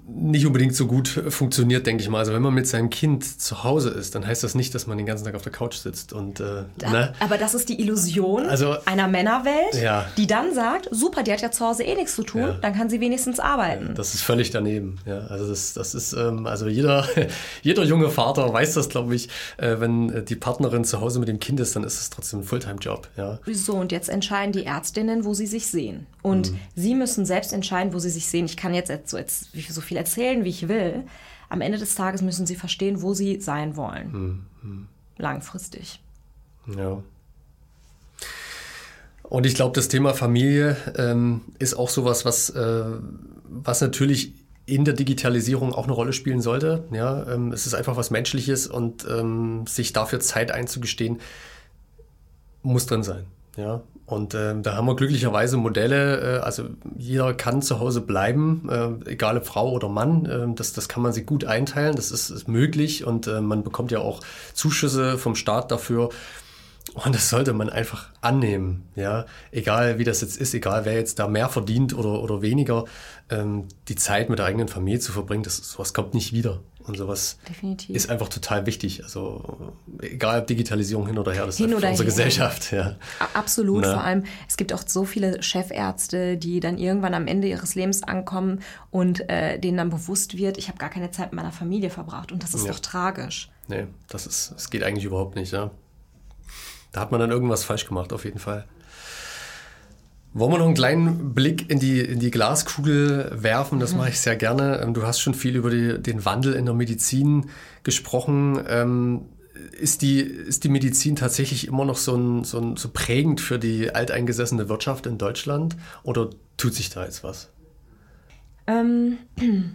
nicht unbedingt so gut funktioniert, denke ich mal. Also wenn man mit seinem Kind zu Hause ist, dann heißt das nicht, dass man den ganzen Tag auf der Couch sitzt. Und, äh,
da, ne? Aber das ist die Illusion also, einer Männerwelt,
ja.
die dann sagt, super, die hat ja zu Hause eh nichts zu tun, ja. dann kann sie wenigstens arbeiten.
Ja, das ist völlig daneben. Ja, also das, das ist, ähm, also jeder, jeder junge Vater weiß das, glaube ich, äh, wenn die Partnerin zu Hause mit dem Kind ist, dann ist es trotzdem ein Fulltime-Job. Ja.
So, und jetzt entscheiden die Ärztinnen, wo sie sich sehen. Und mhm. sie müssen selbst entscheiden, wo sie sich sehen. Ich kann jetzt so, jetzt, so viel erzählen, wie ich will. Am Ende des Tages müssen sie verstehen, wo sie sein wollen. Mhm. Langfristig.
Ja. Und ich glaube, das Thema Familie ähm, ist auch sowas, was, äh, was natürlich in der Digitalisierung auch eine Rolle spielen sollte. Ja, ähm, es ist einfach was Menschliches und ähm, sich dafür Zeit einzugestehen, muss drin sein. Ja, und äh, da haben wir glücklicherweise Modelle, äh, also jeder kann zu Hause bleiben, äh, egal ob Frau oder Mann, äh, das, das kann man sich gut einteilen, das ist, ist möglich und äh, man bekommt ja auch Zuschüsse vom Staat dafür. Und das sollte man einfach annehmen, ja. Egal wie das jetzt ist, egal wer jetzt da mehr verdient oder, oder weniger, ähm, die Zeit mit der eigenen Familie zu verbringen, das, sowas kommt nicht wieder. Und sowas
Definitiv.
ist einfach total wichtig. Also egal ob Digitalisierung hin oder her, das hin ist für unsere her. Gesellschaft. Ja.
Absolut. Na? Vor allem, es gibt auch so viele Chefärzte, die dann irgendwann am Ende ihres Lebens ankommen und äh, denen dann bewusst wird, ich habe gar keine Zeit mit meiner Familie verbracht. Und das ist ja. doch tragisch.
Nee, das, ist, das geht eigentlich überhaupt nicht. Ja. Da hat man dann irgendwas falsch gemacht, auf jeden Fall. Wollen wir noch einen kleinen Blick in die, in die Glaskugel werfen? Das mhm. mache ich sehr gerne. Ähm, du hast schon viel über die, den Wandel in der Medizin gesprochen. Ähm, ist die, ist die Medizin tatsächlich immer noch so, ein, so, ein, so prägend für die alteingesessene Wirtschaft in Deutschland oder tut sich da jetzt was?
Ähm,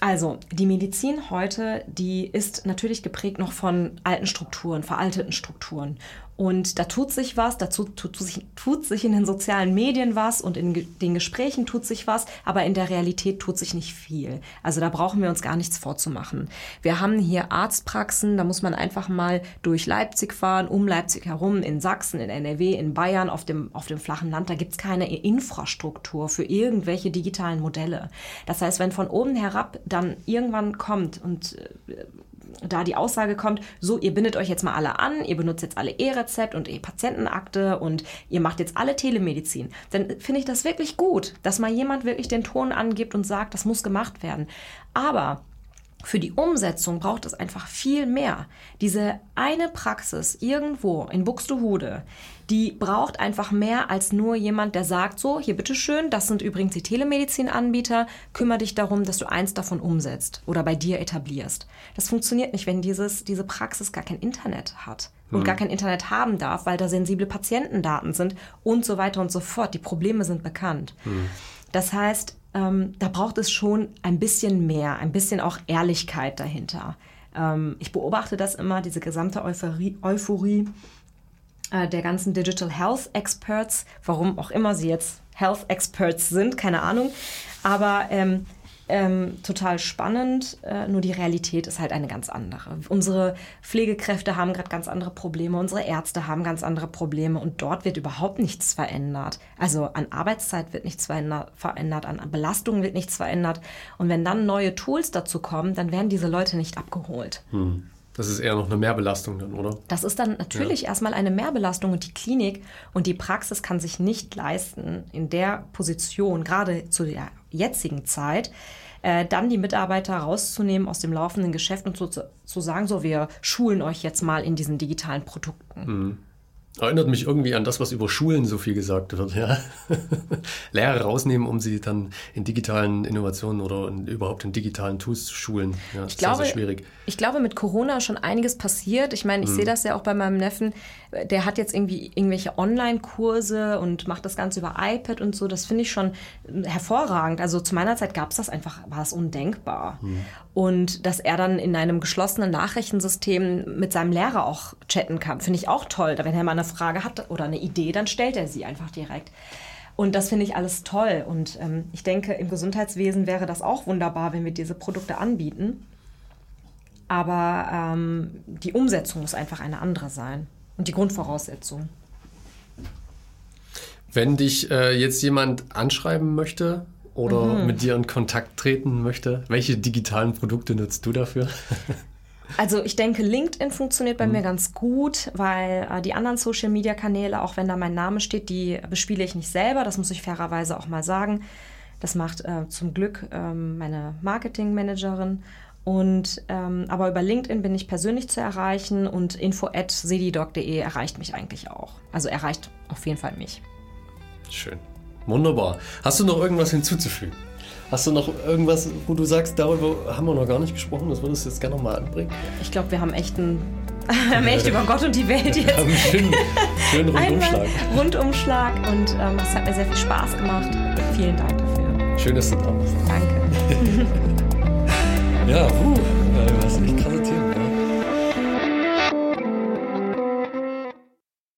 also, die Medizin heute, die ist natürlich geprägt noch von alten Strukturen, veralteten Strukturen. Und da tut sich was, dazu tut sich, tut sich in den sozialen Medien was und in den Gesprächen tut sich was, aber in der Realität tut sich nicht viel. Also da brauchen wir uns gar nichts vorzumachen. Wir haben hier Arztpraxen, da muss man einfach mal durch Leipzig fahren, um Leipzig herum, in Sachsen, in NRW, in Bayern, auf dem, auf dem flachen Land. Da gibt's keine Infrastruktur für irgendwelche digitalen Modelle. Das heißt, wenn von oben herab dann irgendwann kommt und äh, da die Aussage kommt, so, ihr bindet euch jetzt mal alle an, ihr benutzt jetzt alle E-Rezept und E-Patientenakte und ihr macht jetzt alle Telemedizin, dann finde ich das wirklich gut, dass mal jemand wirklich den Ton angibt und sagt, das muss gemacht werden. Aber für die Umsetzung braucht es einfach viel mehr. Diese eine Praxis irgendwo in Buxtehude, die braucht einfach mehr als nur jemand, der sagt so, hier bitteschön, das sind übrigens die Telemedizinanbieter, kümmere dich darum, dass du eins davon umsetzt oder bei dir etablierst. Das funktioniert nicht, wenn dieses, diese Praxis gar kein Internet hat und hm. gar kein Internet haben darf, weil da sensible Patientendaten sind und so weiter und so fort. Die Probleme sind bekannt. Hm. Das heißt, ähm, da braucht es schon ein bisschen mehr, ein bisschen auch Ehrlichkeit dahinter. Ähm, ich beobachte das immer, diese gesamte Euphorie, Euphorie äh, der ganzen Digital Health Experts, warum auch immer sie jetzt Health Experts sind, keine Ahnung. Aber ähm, ähm, total spannend, äh, nur die Realität ist halt eine ganz andere. Unsere Pflegekräfte haben gerade ganz andere Probleme, unsere Ärzte haben ganz andere Probleme und dort wird überhaupt nichts verändert. Also an Arbeitszeit wird nichts verändert, an Belastungen wird nichts verändert. Und wenn dann neue Tools dazu kommen, dann werden diese Leute nicht abgeholt.
Hm. Das ist eher noch eine Mehrbelastung dann, oder?
Das ist dann natürlich ja. erstmal eine Mehrbelastung und die Klinik und die Praxis kann sich nicht leisten, in der Position, gerade zu der jetzigen Zeit, äh, dann die Mitarbeiter rauszunehmen aus dem laufenden Geschäft und zu, zu sagen, so, wir schulen euch jetzt mal in diesen digitalen Produkten.
Mhm. Erinnert mich irgendwie an das, was über Schulen so viel gesagt wird. Ja? Lehrer rausnehmen, um sie dann in digitalen Innovationen oder in, überhaupt in digitalen Tools zu schulen.
Ja, ich, glaube, sehr, sehr schwierig. Ich glaube, mit Corona schon einiges passiert. Ich meine, ich hm. sehe das ja auch bei meinem Neffen. Der hat jetzt irgendwie irgendwelche Online-Kurse und macht das Ganze über iPad und so. Das finde ich schon hervorragend. Also zu meiner Zeit gab es das einfach, war es undenkbar. Hm. Und dass er dann in einem geschlossenen Nachrichtensystem mit seinem Lehrer auch chatten kann, finde ich auch toll. Wenn er mal eine Frage hat oder eine Idee, dann stellt er sie einfach direkt. Und das finde ich alles toll. Und ähm, ich denke, im Gesundheitswesen wäre das auch wunderbar, wenn wir diese Produkte anbieten. Aber ähm, die Umsetzung muss einfach eine andere sein. Und die Grundvoraussetzung.
Wenn dich äh, jetzt jemand anschreiben möchte oder mhm. mit dir in Kontakt treten möchte, welche digitalen Produkte nutzt du dafür?
Also ich denke, LinkedIn funktioniert bei mhm. mir ganz gut, weil äh, die anderen Social-Media-Kanäle, auch wenn da mein Name steht, die bespiele ich nicht selber. Das muss ich fairerweise auch mal sagen. Das macht äh, zum Glück ähm, meine Marketing-Managerin. Und ähm, aber über LinkedIn bin ich persönlich zu erreichen und info at sedidoc.de erreicht mich eigentlich auch. Also erreicht auf jeden Fall mich.
Schön. Wunderbar. Hast du noch irgendwas hinzuzufügen? Hast du noch irgendwas, wo du sagst, darüber haben wir noch gar nicht gesprochen, das würdest du jetzt gerne nochmal anbringen?
Ich glaube, wir haben echt, einen, haben echt über Gott und die Welt jetzt. Wir haben einen
schönen, schönen Rundumschlag.
Rundumschlag und ähm, es hat mir sehr viel Spaß gemacht. Vielen Dank dafür.
Schön, dass du da bist.
Danke.
ja, puh, das ist.